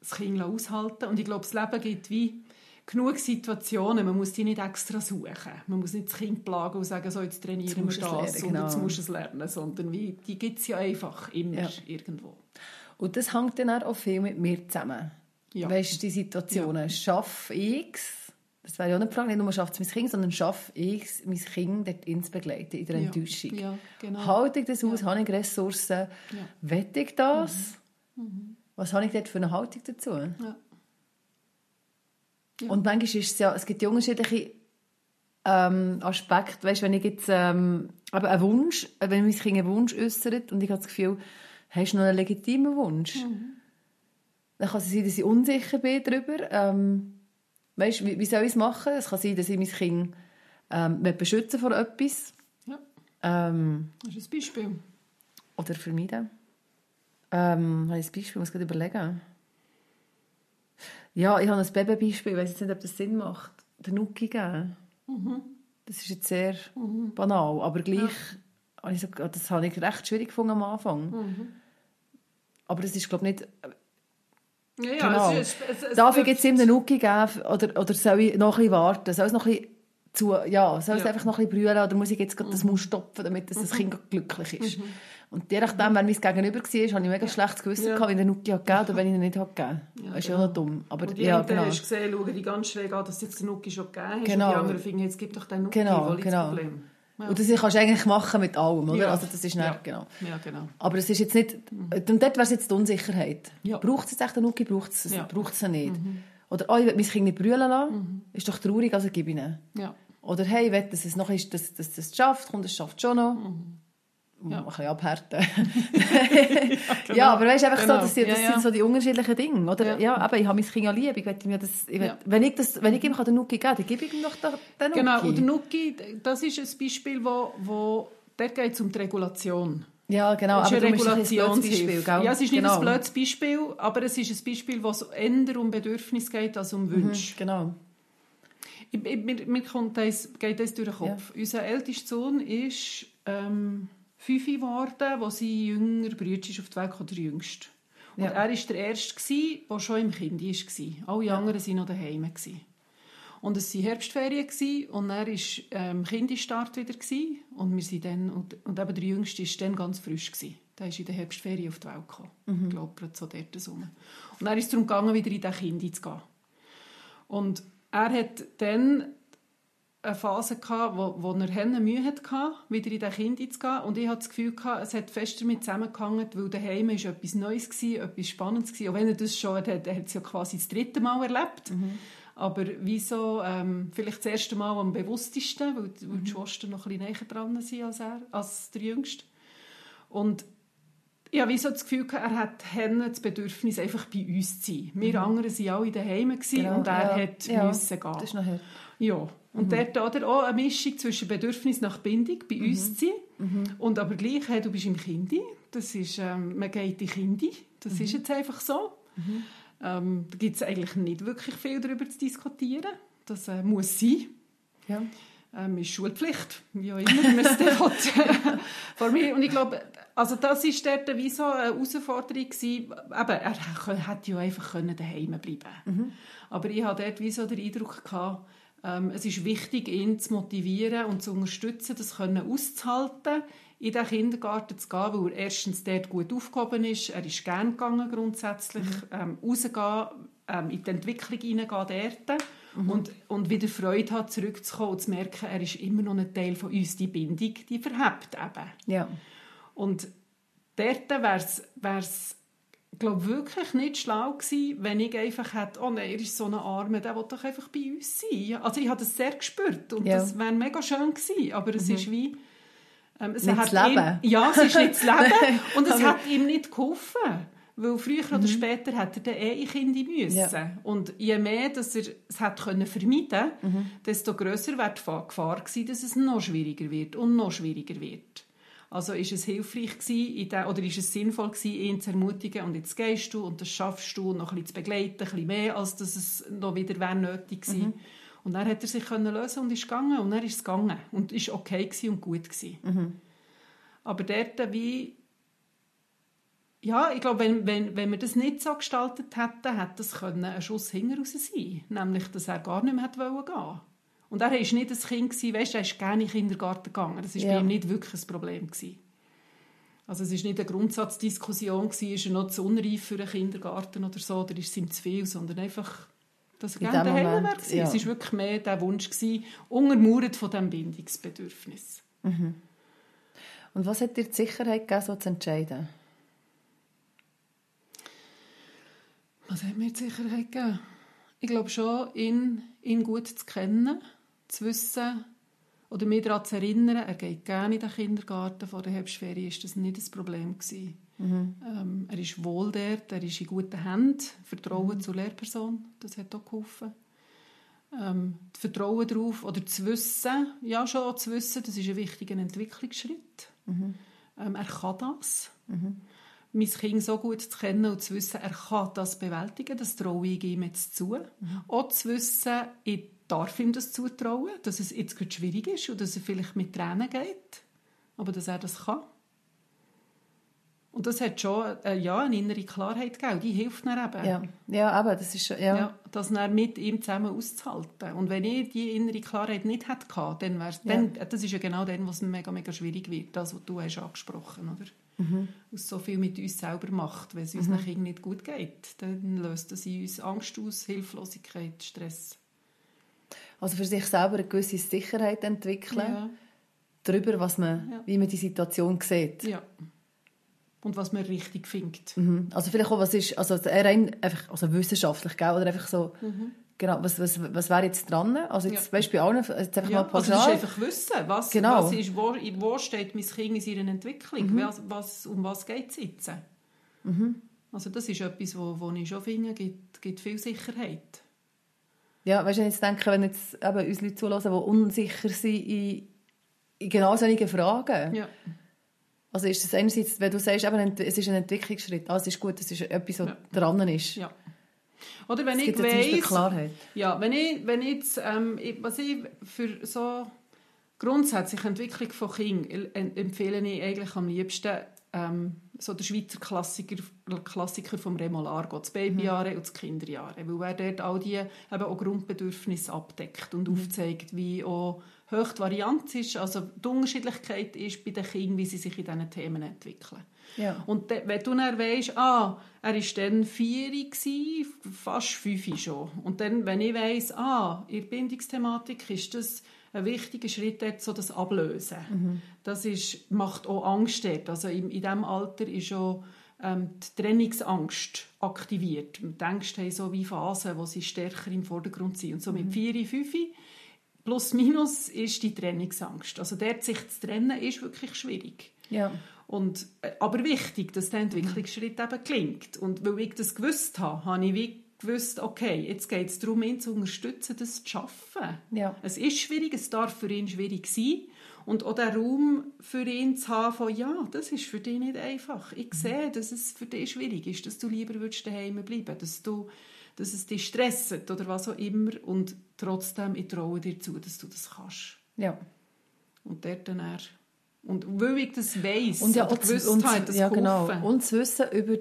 das Kind aushalten kann. Und ich glaube, das Leben gibt wie genug Situationen, man muss die nicht extra suchen. Man muss nicht das Kind plagen und sagen, so, jetzt trainieren wir das lernen, genau. jetzt musst du es lernen, sondern wie, die gibt es ja einfach immer ja. irgendwo. Und das hängt dann auch viel mit mir zusammen. Ja. Weißt du, die Situationen, ja. schaffe ich das wäre ja nicht die Frage, nicht nur schafft es mein Kind, sondern schaffe ich es, mein Kind dort ins begleiten, in der Enttäuschung. Ja, genau. Halte ich das aus? Ja. Habe ich Ressourcen? Ja. Wette ich das? Mhm. Mhm. Was habe ich dort für eine Haltung dazu? Ja. Ja. Und manchmal ist es ja, es gibt ja unterschiedliche ähm, Aspekte. Weißt, wenn ich jetzt ähm, aber einen Wunsch, wenn mein Kind einen Wunsch äußert und ich habe das Gefühl, hast du noch einen legitimen Wunsch? Mhm. Dann kann es sein, dass ich unsicher bin darüber. Ähm, weißt, wie, wie soll ich es machen? Es kann sein, dass ich mein Kind ähm, beschützen vor etwas. Ja. Ähm, das ist ein Beispiel. Oder vermeiden. Ähm, habe ich ein Beispiel? Ich muss gerade überlegen. Ja, ich habe ein Babybeispiel. Ich weiß jetzt nicht, ob das Sinn macht. Der Nuki geben. Mhm. Das ist jetzt sehr mhm. banal, aber gleich ja. ich so, das habe ich recht schwierig gefunden am Anfang. Mhm. Aber das ist, glaube ich, nicht ja, ja, genau. es, es, es, Darf ich jetzt ihm den Nuki geben oder, oder soll ich noch ein bisschen warten? Soll es noch ein bisschen zu, ja, soll es Ja. einfach noch ein bisschen brüllen oder muss ich jetzt gerade das Maus stopfen, damit das, das Kind gerade glücklich ist. Und je nachdem, wenn mein Gegenüber war, hatte ich mega schlechtes Gewissen, Ja. gehabt, wenn der Nuki hat gegeben oder wenn ich ihn nicht hat gegeben. Ja, das ist ja genau. noch dumm. Aber Und die ja, genau. hast gesehen, schauen die ganz schräg an, dass jetzt den Nuki schon gegeben hast. Genau. Und die anderen finden, jetzt gib doch den Nuki, Genau, wo genau. das Problem? Ja. Und das kannst du eigentlich machen mit allem, oder? Ja. Also das ist nicht, Ja. genau. ja, genau. Aber es ist jetzt nicht, und dort wäre es jetzt die Unsicherheit. Ja. Braucht es jetzt echt einen Nuki, braucht es Ja. braucht es ihn nicht? Oder, oh, ich will mein Kind nicht brüllen lassen, ist doch traurig, also gib ihn. Ja. Oder, hey, ich will, dass es noch ist, dass, dass, dass es schafft, und es schafft schon noch. Ja. Ein bisschen abhärten. ja, aber weißt einfach Genau. so, das, sind, das Ja, ja. sind so die unterschiedlichen Dinge, oder? Ja. Ja, aber ich habe mein Kind ja lieb, ich mir das, ich will, Ja. wenn, ich das, wenn ich ihm den Nuki geben kann, dann gebe ich ihm doch den den Nuki. Genau, und der Nuki, das ist ein Beispiel, wo, wo dort geht es um die Regulation. Ja, genau, Es ist aber darum ist ein. Beispiel, gell? Ja, es ist nicht genau. ein blödes Beispiel, aber es ist ein Beispiel, wo es eher um Bedürfnisse geht als um Wünsche. Genau. Ich, ich, mir, mir kommt das, geht das durch den Kopf. Unser ältester Sohn ist ähm, fünf geworden, wo sein jünger ist auf die Welt kam, der jüngste. Und Ja. er war der Erste, der schon im Kind war. Alle anderen waren noch daheim. Und es waren Herbstferien und er war ähm, Kinderstart wieder. Und, wir sind dann, und, und eben der Jüngste war dann ganz frisch. Gewesen. Der ist in der Herbstferien auf die Welt gekommen. Ich glaube, gerade so dort rum. Und dann ist darum gegangen, wieder in diesen Kind zu gehen. Und er hat dann eine Phase gehabt, wo, wo er Hände Mühe hatte, wieder in den Kind zu gehen. Und ich hatte das Gefühl, gehabt, es hat fest damit zusammengehangen, weil daheim war etwas Neues, gewesen, etwas Spannendes. Gewesen. Auch wenn er das schon hat, er hat es ja quasi das dritte Mal erlebt. Aber wieso ähm, vielleicht das erste Mal am bewusstesten, weil, weil die Schwestern noch ein bisschen näher dran sind als er, als der Jüngste. Und ich habe so das Gefühl, gehabt, er hat Henne das Bedürfnis, einfach bei uns zu sein. Wir anderen waren alle daheim Genau, und er ja. hat Ja, müssen gehen. Das ist nachher. Ja, und dort oder auch eine Mischung zwischen Bedürfnis nach Bindung bei uns zu sein und aber gleich, hey, du bist im Kindi, das ist, ähm, man geht in Kindi, das ist jetzt einfach so. Ähm, da gibt es eigentlich nicht wirklich viel darüber zu diskutieren, das äh, muss sein. Ja. Ähm, ist Schulpflicht, wie auch immer man es. *laughs* *laughs* Vor mir. Und ich glaube, also das war dort wie so eine Herausforderung. Gewesen. Eben, er hätte ja einfach können daheim bleiben können. Aber ich hatte dort wie so den Eindruck, gehabt, es ist wichtig, ihn zu motivieren und zu unterstützen, das können auszuhalten, in den Kindergarten zu gehen, weil er erstens dort gut aufgehoben ist, er ist gerne gegangen grundsätzlich, ähm, rausgehen, ähm, in die Entwicklung hineingehen dort. Und, und wieder Freude hat, zurückzukommen und zu merken, er ist immer noch ein Teil von uns, die Bindung, die verhebt eben. Ja. Und dort wäre es, glaube wirklich nicht schlau gewesen, wenn ich einfach hätte, oh nein, er ist so ein Armer, der will doch einfach bei uns sein. Also ich habe das sehr gespürt und Ja. das wäre mega schön gewesen, aber es ist wie... Ähm, es Nicht hat das Leben. Ihm, ja, es ist nicht das *laughs* Leben und es hat ihm nicht geholfen. Weil früher oder später hat er dann eh in Kinder müssen. Ja. Und je mehr dass er es hat können vermeiden desto grösser wäre die Gefahr gewesen, dass es noch schwieriger wird und noch schwieriger wird. Also ist es hilfreich gewesen, der, oder ist es sinnvoll gewesen, ihn zu ermutigen und jetzt gehst du und das schaffst du noch ein bisschen zu begleiten, ein bisschen mehr, als dass es noch wieder wäre nötig gewesen. Und dann hat er sich können lösen und ist gegangen und dann ist es gegangen und ist okay gewesen und gut gewesen. Aber dort wie ja, ich glaube, wenn, wenn, wenn wir das nicht so gestaltet hätten, hätte das können ein Schuss hinten raus sein Nämlich, dass er gar nicht mehr hätte wollen gehen Und er war nicht ein Kind, gewesen, weißt, er ist gerne in den Kindergarten gegangen. Das war Ja. bei ihm nicht wirklich ein Problem. Gewesen. Also es war nicht eine Grundsatzdiskussion, gewesen, ist er noch zu unreif für einen Kindergarten oder so, oder ist es ihm zu viel, sondern einfach, dass er gerne daheim gewesen. ja. Es war wirklich mehr der Wunsch, gewesen, untermauert von diesem Bindungsbedürfnis. Und was hat dir die Sicherheit gegeben, so zu entscheiden? Was hat mir die Sicherheit gegeben? Ich glaube schon, ihn, ihn gut zu kennen, zu wissen oder mich daran zu erinnern, er geht gerne in den Kindergarten vor der Herbstferien, ist das nicht das Problem gewesen. Ähm, er ist wohl dort, er ist in guten Händen, Vertrauen zur Lehrperson, das hat auch geholfen. Ähm, das Vertrauen darauf oder zu wissen, ja schon auch zu wissen, das ist ein wichtiger Entwicklungsschritt. Ähm, er kann das mein Kind so gut zu kennen und zu wissen, er kann das bewältigen, das traue ich ihm jetzt zu. Auch zu wissen, ich darf ihm das zutrauen, dass es jetzt gerade schwierig ist und dass er vielleicht mit Tränen geht, aber dass er das kann. Und das hat schon äh, ja, eine innere Klarheit gegeben. Die hilft mir eben. Ja, ja aber das ist ja. Ja, das dann mit ihm zusammen auszuhalten. Und wenn ich die innere Klarheit nicht hätte, dann wäre ja. dann, das ist ja genau dann, was mega, mega schwierig wird, das, was du hast angesprochen hast. Mhm. Was so viel mit uns selber macht. Wenn es uns mhm. nicht gut geht, dann löst das in uns Angst aus, Hilflosigkeit, Stress. Also für sich selber eine gewisse Sicherheit entwickeln, ja. darüber, was man, ja. wie man die Situation sieht. Ja und was man richtig findet. Mhm. Also vielleicht auch, was ist, also rein einfach, also wissenschaftlich, gell? oder einfach so, mhm. genau, was, was, was wäre jetzt dran? Also jetzt ja. weißt bei allen, jetzt einfach ja, mal pauschal. Also das ist einfach wissen, was, genau. was ist, wo, wo steht mein Kind in seiner Entwicklung, mhm. was, was, um was geht es jetzt? Mhm. Also das ist etwas, wo, wo ich schon finde, gibt, gibt viel Sicherheit. Ja, weißt du, wenn ich jetzt denke, wenn jetzt eben uns Leute zulassen, die unsicher sind in, in genau solchen Fragen, ja also ist es einerseits, wenn du sagst, eben, es ist ein Entwicklungsschritt, also es ist gut, es ist etwas, was ja. dran ist. Ja. Oder wenn es ich weiss, Klarheit. Ja, wenn ich, wenn ich jetzt, ähm, was ich für so grundsätzlich Entwicklung von Kindern empfehle ich eigentlich am liebsten ähm, so der Schweizer Klassiker, Klassiker vom Remolargo, das Babyjahre mhm. und das Kinderjahre, weil er dort all die eben auch Grundbedürfnisse abdeckt und mhm. aufzeigt, wie auch hoch die Varianz ist, also die Unterschiedlichkeit ist bei den Kindern, wie sie sich in diesen Themen entwickeln. Ja. Und wenn du dann weisst, ah, er war dann vier, fast fünf schon. Und dann, wenn ich weiss, ah, in der Bindungsthematik ist das ein wichtiger Schritt, dort so das Ablösen. Mhm. Das ist, macht auch Angst dort. Also in, in diesem Alter ist auch ähm, die Trennungsangst aktiviert. Die Ängste haben so wie Phasen, wo sie stärker im Vordergrund sind. Und so mit mhm. 4, 5 plus minus ist die Trennungsangst. Also dort sich zu trennen ist wirklich schwierig. Ja. Und, äh, aber wichtig, dass der Entwicklungsschritt eben gelingt. Und weil ich das gewusst habe, habe ich wie gewusst, okay, jetzt geht es darum, ihn zu unterstützen, das zu schaffen. Ja. Es ist schwierig, es darf für ihn schwierig sein. Und auch den Raum für ihn zu haben, von, ja, das ist für dich nicht einfach. Ich sehe, dass es für dich schwierig ist, dass du lieber daheim bleiben dass du dass es dich stresst oder was auch immer und trotzdem, ich traue dir zu, dass du das kannst. Ja. Und dort dann er und weil ich das weiss und ja, oder gewusst und, habe, das ja, genau. Und zu wissen über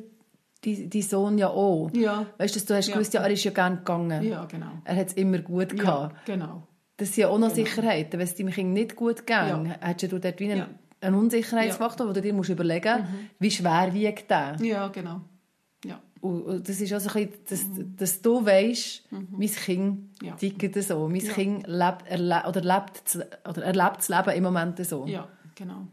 die, die Sohn ja auch. Ja. Weißt du, du hast ja. gewusst, ja, er ist ja gerne gegangen. Ja, genau. Er hat es immer gut gehabt. Ja, genau. Das sind ja auch noch genau. Sicherheiten. Wenn es deinem Kind nicht gut ging, ja. hättest du dort wie einen, ja. einen Unsicherheitsfaktor, wo du dir musst überlegen musst, mhm. wie schwer wiegt der. Ja, genau. Ja. Und das ist also ein bisschen, dass, dass du weißt, mhm. mein Kind ja. tickt so. Mein ja. Kind lebt, erle oder lebt, oder erlebt das Leben im Moment so. Ja, genau.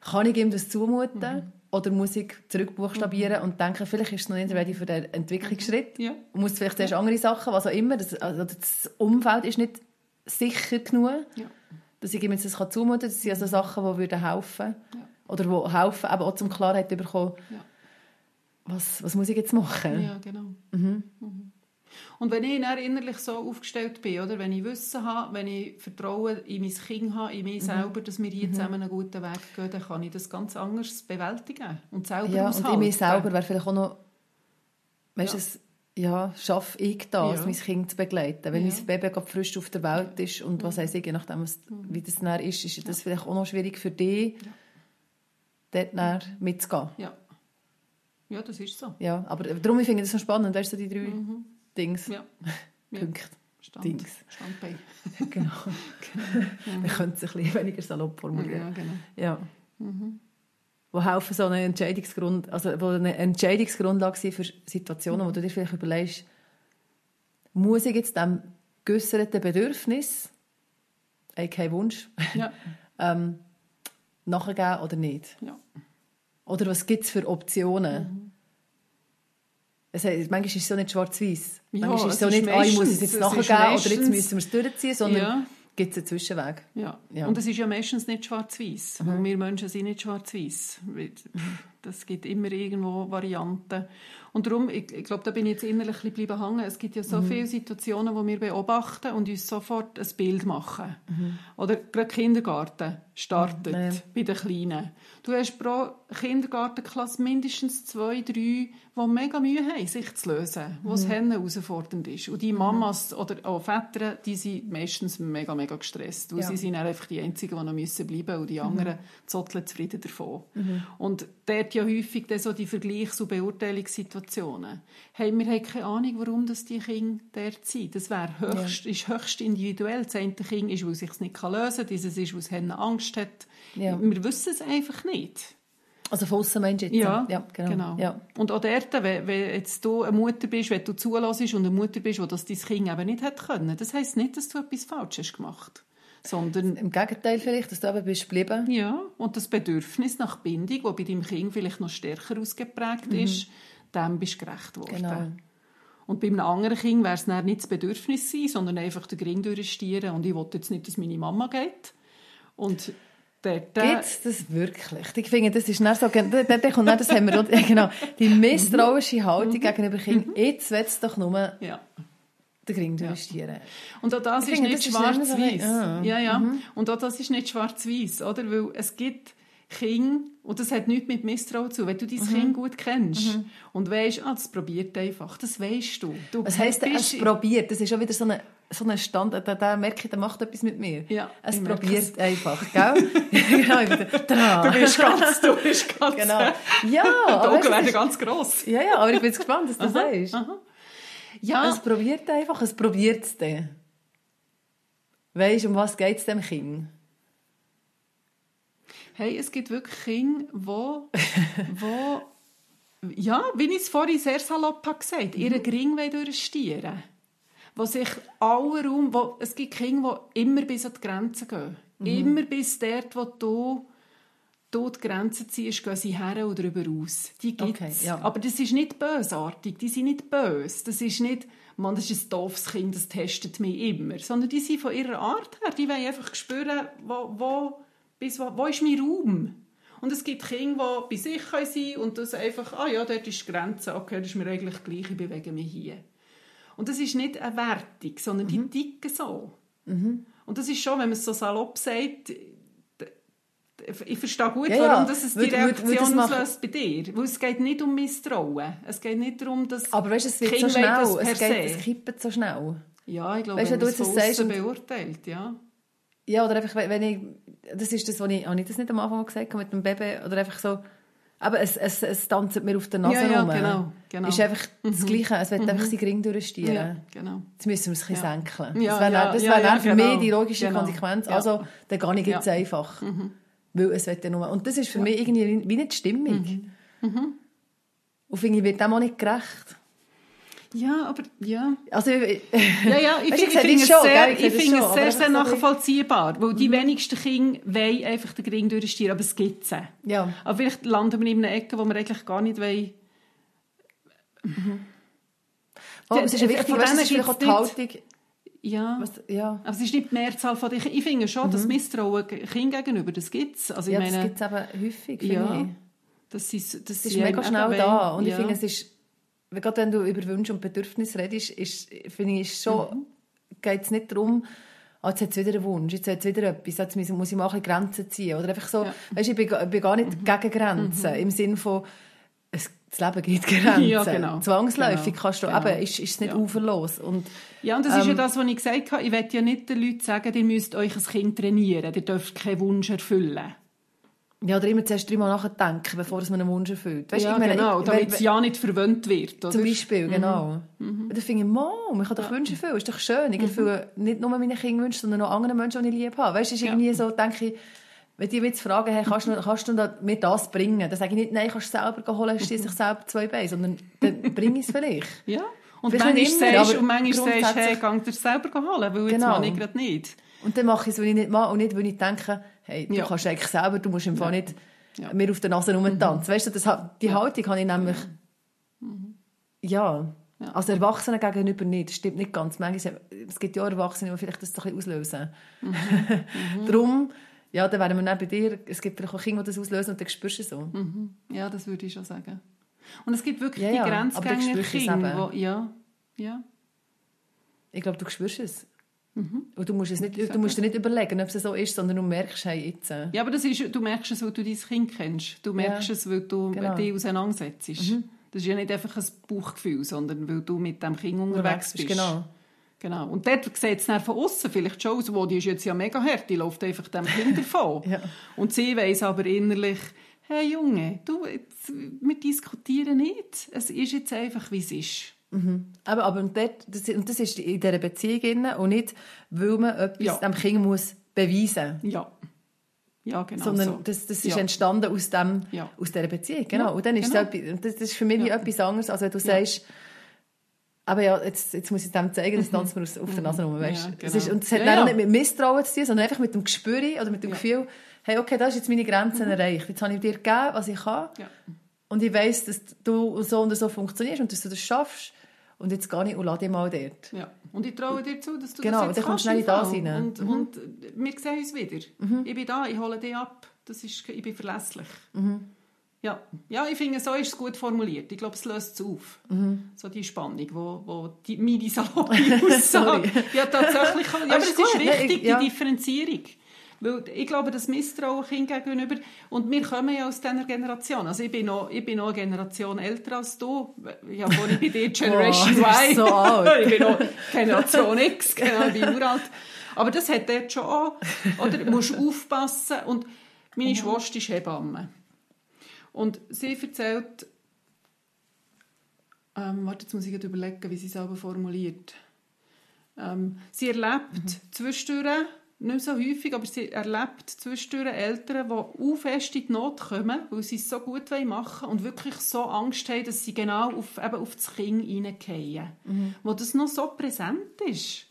Kann ich ihm das zumuten? Oder muss ich zurückbuchstabieren mhm. und denken, vielleicht ist es noch nicht ready für den Entwicklungsschritt? Ja. Und muss vielleicht zuerst andere Sachen, was auch immer. Das, also das Umfeld ist nicht sicher genug, ja. dass ich ihm jetzt das zumuten kann. Das sind also Sachen, die würden helfen. Ja. Oder die helfen, eben auch zum Klarheit zu bekommen. Ja was, was muss ich jetzt machen? Ja, genau. Mhm. Mhm. Und wenn ich dann innerlich so aufgestellt bin, oder, wenn ich Wissen habe, wenn ich Vertrauen in mein Kind habe, in mich mhm. selber, dass wir hier mhm. zusammen einen guten Weg gehen, dann kann ich das ganz anders bewältigen und selber Ja, aushalten. und in mir selber wäre vielleicht auch noch, weißt ja. Es, ja, schaffe ich das, ja. mein Kind zu begleiten. Wenn ja. mein Baby gerade frisch auf der Welt ist und was heißt ich, je nachdem, was, mhm. wie das dann ist, ist das vielleicht auch noch schwierig für dich, ja. dort mitzugehen. Ja. Ja, das ist so. Ja, aber darum finde ich das so spannend, weißt du, die drei mhm. Dings. Ja. *laughs* Punkte. Stand, Dings. Standbein. *laughs* genau. genau. Mhm. Wir können es ein bisschen weniger salopp formulieren. Ja, genau. Ja. Mhm. Wo helfen so eine Entscheidungsgrund, also wo eine Entscheidungsgrundlage sind für Situationen, wo du dir vielleicht überlegst, muss ich jetzt dem geäusserten Bedürfnis, kein Wunsch, ja. *laughs* ähm, nachgeben oder nicht? Ja. Oder was gibt es für Optionen? Mhm. Es, manchmal ist es so nicht schwarz-weiß. Ja, manchmal ist es so nicht, ah, ich muss es jetzt nachgeben oder jetzt müssen wir es durchziehen, sondern ja. gibt es einen Zwischenweg. Ja. ja. und es ist ja meistens nicht schwarz-weiß. Mhm. Wir Menschen sind nicht schwarz-weiß. *laughs* Es gibt immer irgendwo Varianten. Und darum, ich, ich glaube, da bin ich jetzt innerlich ein bisschen hängen. Es gibt ja so mhm. viele Situationen, wo wir beobachten und uns sofort ein Bild machen. Mhm. Oder gerade Kindergarten startet mhm. bei den Kleinen. Du hast pro Kindergartenklasse mindestens zwei, drei, die mega Mühe haben, sich zu lösen, wo es mhm. herausfordernd ist. Und die mhm. Mamas oder auch Väter, die sind meistens mega, mega gestresst, weil ja. sie sind einfach die Einzigen, die noch müssen bleiben und die mhm. anderen zotteln zufrieden davon. Und dort ja häufig dann so die Vergleichs- und Beurteilungssituationen. Hey, wir haben keine Ahnung, warum das die Kinder dort sind. Das wäre höchst, ja. ist höchst individuell. Das eine Kind ist, weil es sich nicht lösen kann, dieses ist, weil es Angst hat. Ja. Wir wissen es einfach nicht. Also von aussen meinst? Ja, ja genau. genau. Ja. Und auch dort, wenn, wenn jetzt du eine Mutter bist, wenn du zulässt und eine Mutter bist, die das dein Kind eben nicht hat können, das heisst nicht, dass du etwas Falsches gemacht sondern Im Gegenteil vielleicht, dass du eben bist geblieben. Ja, und das Bedürfnis nach Bindung, das bei deinem Kind vielleicht noch stärker ausgeprägt mhm. ist, dem bist du gerecht geworden. Genau. Und bei einem anderen Kind wäre es nicht das Bedürfnis sein, sondern einfach den Ring durchstieren und ich will jetzt nicht, dass meine Mama geht. Und Gibt es das wirklich? Ich finde, das ist nicht so, dort kommt das haben *laughs* wir, genau, die misstrauische Haltung mhm. gegenüber Kindern. Mhm. Jetzt wird es doch nur ja. Den Ring investieren. Ja. Und auch das ich ist finde, nicht schwarz-weiß. Ja. ja, ja. Mhm. Und auch das ist nicht schwarz-weiß, oder? Weil es gibt Kinder, und das hat nichts mit Misstrauen zu, wenn du dein mhm. Kind gut kennst mhm. und weißt, ah, das probiert einfach, das weißt du. du Was heisst es probiert? Das ist schon wieder so eine so einen Stand, da, da merke ich, der macht etwas mit mir. Ja, es probiert es. einfach, gell? *laughs* *laughs* genau, du bist ganz, du bist *laughs* ganz... Genau. Ja, Die Augen werden ganz gross. Ja, ja, aber ich bin jetzt gespannt, was du aha, sagst. Aha. Ja. Es probiert einfach, es probiert es dann. Weißt du, um was geht es dem Kind? Hey, es gibt wirklich Kinder, wo, *laughs* wo ja, wie ich es vorhin sehr salopp gesagt habe, ihren Gring durchstieren wo sich alle Raum, wo, es gibt Kinder, die immer bis an die Grenzen gehen. Mhm. Immer bis dort, wo du, die Grenzen ziehst, gehen sie her oder darüber aus. Die gibt es. Okay, ja. Aber das ist nicht bösartig, die sind nicht böse. Das ist nicht, man, das ist ein doofes Kind, das testet mich immer. Sondern die sind von ihrer Art her, die wollen einfach spüren, wo, wo, bis, wo, wo ist mein Raum? Und es gibt Kinder, die bei sich sein können und das einfach, ah ja, dort ist die Grenze, okay, das ist mir eigentlich gleich, ich bewege mich hier. Und das ist nicht eine Wertung, sondern mhm. die ticken so. Mhm. Und das ist schon, wenn man es so salopp sagt, ich verstehe gut, ja, warum das es die Reaktion auslöst bei dir. Weil es geht nicht um Misstrauen. Es geht nicht darum, dass Aber weißt, es wird so schnell, es, geht, es kippt so schnell. Ja, ich glaube, weißt, wenn du es von außen beurteilt, ja. Ja, oder einfach, wenn ich, das ist das, was ich, habe ich das nicht am Anfang gesagt mit dem Baby, oder einfach so, aber es, es, es tanzt mir auf der Nase ja, ja, rum. Genau, genau. ist einfach mhm. das Gleiche. Es wird mhm. einfach sein Ring durchstieren. Ja, genau. Jetzt müssen wir es ein bisschen ja. senken. Ja, das wäre ja, wär ja, für genau. mich die logische genau. Konsequenz. Also, dann gehe ich jetzt einfach. Mhm. Weil es wird ja nur... Und das ist für mich irgendwie wie nicht stimmig. Mhm. Mhm. Und finde ich, wird dem auch nicht gerecht. Ja, aber ja. Also, *laughs* ja, ja, ich, ich, finde es sehr, ich find es sehr, sehr nachvollziehbar, weil die mhm. wenigsten Kinder wollen einfach den Ring durchstieren, aber es gibt es. Ja. Aber vielleicht landen wir in einer Ecke, wo wir eigentlich gar nicht wollen. Mhm. Oh, es ist ja wichtig, weißt, ist vielleicht auch die Haltung... Ja. Was, ja. Aber es ist nicht die Mehrzahl von den Ich finde schon, mhm. dass Misstrauen Kindern gegenüber, das gibt es. Also, ja, meine, das gibt es eben häufig, ja, ich. Das ist, das, das ist mega schnell da. Und ja. ich finde, es ist gerade wenn du über Wünsche und Bedürfnisse redest, ist, finde ich, ist schon, mhm. geht es nicht darum, ah, jetzt hat es wieder einen Wunsch, jetzt hat es wieder etwas, jetzt muss ich mal ein Grenzen ziehen. Oder einfach so, ja. weißt, ich, bin, bin gar nicht mhm. gegen Grenzen, mhm. im Sinne von, es, das Leben gibt Grenzen. *laughs* Ja, genau. Zwangsläufig genau. kannst du, genau. eben, ist, ist es nicht ja. uferlos. Und, ja, und das ähm, ist ja ähm, das, was ich gesagt habe, ich will ja nicht den Leuten sagen, ihr müsst euch ein Kind trainieren, ihr dürft keinen Wunsch erfüllen. Ja, oder immer zuerst dreimal nachdenken, bevor man einen Wunsch erfüllt. Weißt, ja, ich meine, genau, damit es ja nicht verwöhnt wird. Oder? Zum Beispiel, mhm. genau. Mhm. Da finde ich, Mom, ich kann doch ja. Wünsche erfüllen, ist doch schön. Ich mhm. erfülle nicht nur meine Kinder Wünsche, sondern auch andere Menschen, die ich lieb habe. Weißt du, ist irgendwie ja. so, denke ich, wenn die mich jetzt fragen, hey, kannst du, kannst du mir das bringen? Dann sage ich nicht, nein, kannst du selber holen, du sich selber zwei Beine, sondern dann bringe ich es vielleicht. *laughs* Ja. Und manchmal sagst du, und manchmal sagst, hey, geh dir selber holen, weil jetzt genau. ich gerade nicht. Und dann mache ich es, weil ich nicht mache und nicht, weil ich denke, hey, du ja. kannst eigentlich selber, du musst im Fall nicht ja. mir auf der Nase rumtanzen. Mhm. Weißt du, das, die Haltung habe ich nämlich, mhm. ja, ja. Also Erwachsenen gegenüber nicht, das stimmt nicht ganz. Manchmal, es gibt ja auch Erwachsene, die vielleicht das ein bisschen auslösen. Mhm. *laughs* mhm. Darum, ja, dann wären wir nicht bei dir. Es gibt vielleicht auch Kinder, die das auslösen und dann spürst du es so. Mhm. Ja, das würde ich schon sagen. Und es gibt wirklich ja, die ja, Grenzgänger Kinder, wo, ja, ja. Ich glaube, du spürst es. Mhm. Und du musst, es nicht, du musst dir nicht überlegen, ob es so ist, sondern du merkst, hey, jetzt... Äh. Ja, aber das ist, du merkst es, weil du dein Kind kennst. Du merkst ja. es, weil du genau. dich auseinandersetzt. Mhm. Das ist ja nicht einfach ein Bauchgefühl, sondern weil du mit dem Kind unterwegs bist. Genau. Genau. Und dort sieht es von außen vielleicht schon aus, wo die ist jetzt ja mega hart, die läuft einfach dem Kind davon. *laughs* ja. Und sie weiss aber innerlich, hey Junge, du, jetzt, wir diskutieren nicht. Es ist jetzt einfach, wie es ist. Mhm. Aber, aber und, dort, das, und das ist in dieser Beziehung und nicht, weil man etwas Ja. dem Kind muss beweisen muss. Ja. Ja, genau sondern so. das, das ist Ja. entstanden aus, dem, Ja. aus dieser Beziehung. Genau. Und dann ist genau. es das, das ist für mich wie Ja. etwas anderes, als wenn du sagst, aber ja, jetzt, jetzt muss ich dem zeigen, das tanzt mir aus- auf der Nase rum. Weißt? Ja, Es genau. ist, und es hat Ja, ja. nicht mit Misstrauen zu tun, sondern einfach mit dem Gespür oder mit dem. Gefühl, hey, okay, das ist jetzt meine Grenze erreicht. Jetzt habe ich dir gegeben, was ich kann. Und ich weiss, dass du so und so funktionierst und dass du das schaffst. Und jetzt gehe ich und lade dich mal dort. Ja. Und ich traue dir zu, dass du Genau, das jetzt dann kommst kannst du schnell Fall. rein. Und, Mhm. und wir sehen uns wieder. Ich bin da, ich hole dich ab. Das ist, ich bin verlässlich. Mhm. Ja. ja, ich finde, so ist es gut formuliert. Ich glaube, es löst es auf. Mhm. So die Spannung, wo, wo die, meine saloppe Aussage... *laughs* ja, tatsächlich. Ja, aber ist es ist ne? wichtig, Ich- ja. die Differenzierung. Weil ich glaube, das Misstrauen Kind gegenüber... Und wir kommen ja aus dieser Generation. Also ich bin noch, ich bin noch eine Generation älter als du. Ja, vorhin bei dir *laughs* Generation Oh, du bist Y. so alt. *laughs* ich bin noch Generation X, genau, ich bin uralt. Aber das hat dort schon auch. Oder du musst aufpassen. Und meine Schwester ist Hebamme. Und sie erzählt... Ähm, warte, jetzt muss ich überlegen, wie sie es selber formuliert. Ähm, sie erlebt zwischendurch, nicht so häufig, aber sie erlebt zwischendurch Eltern, die auch fest in die Not kommen, weil sie es so gut machen wollen und wirklich so Angst haben, dass sie genau auf, eben auf das Kind hineingehen. Wo das noch so präsent ist.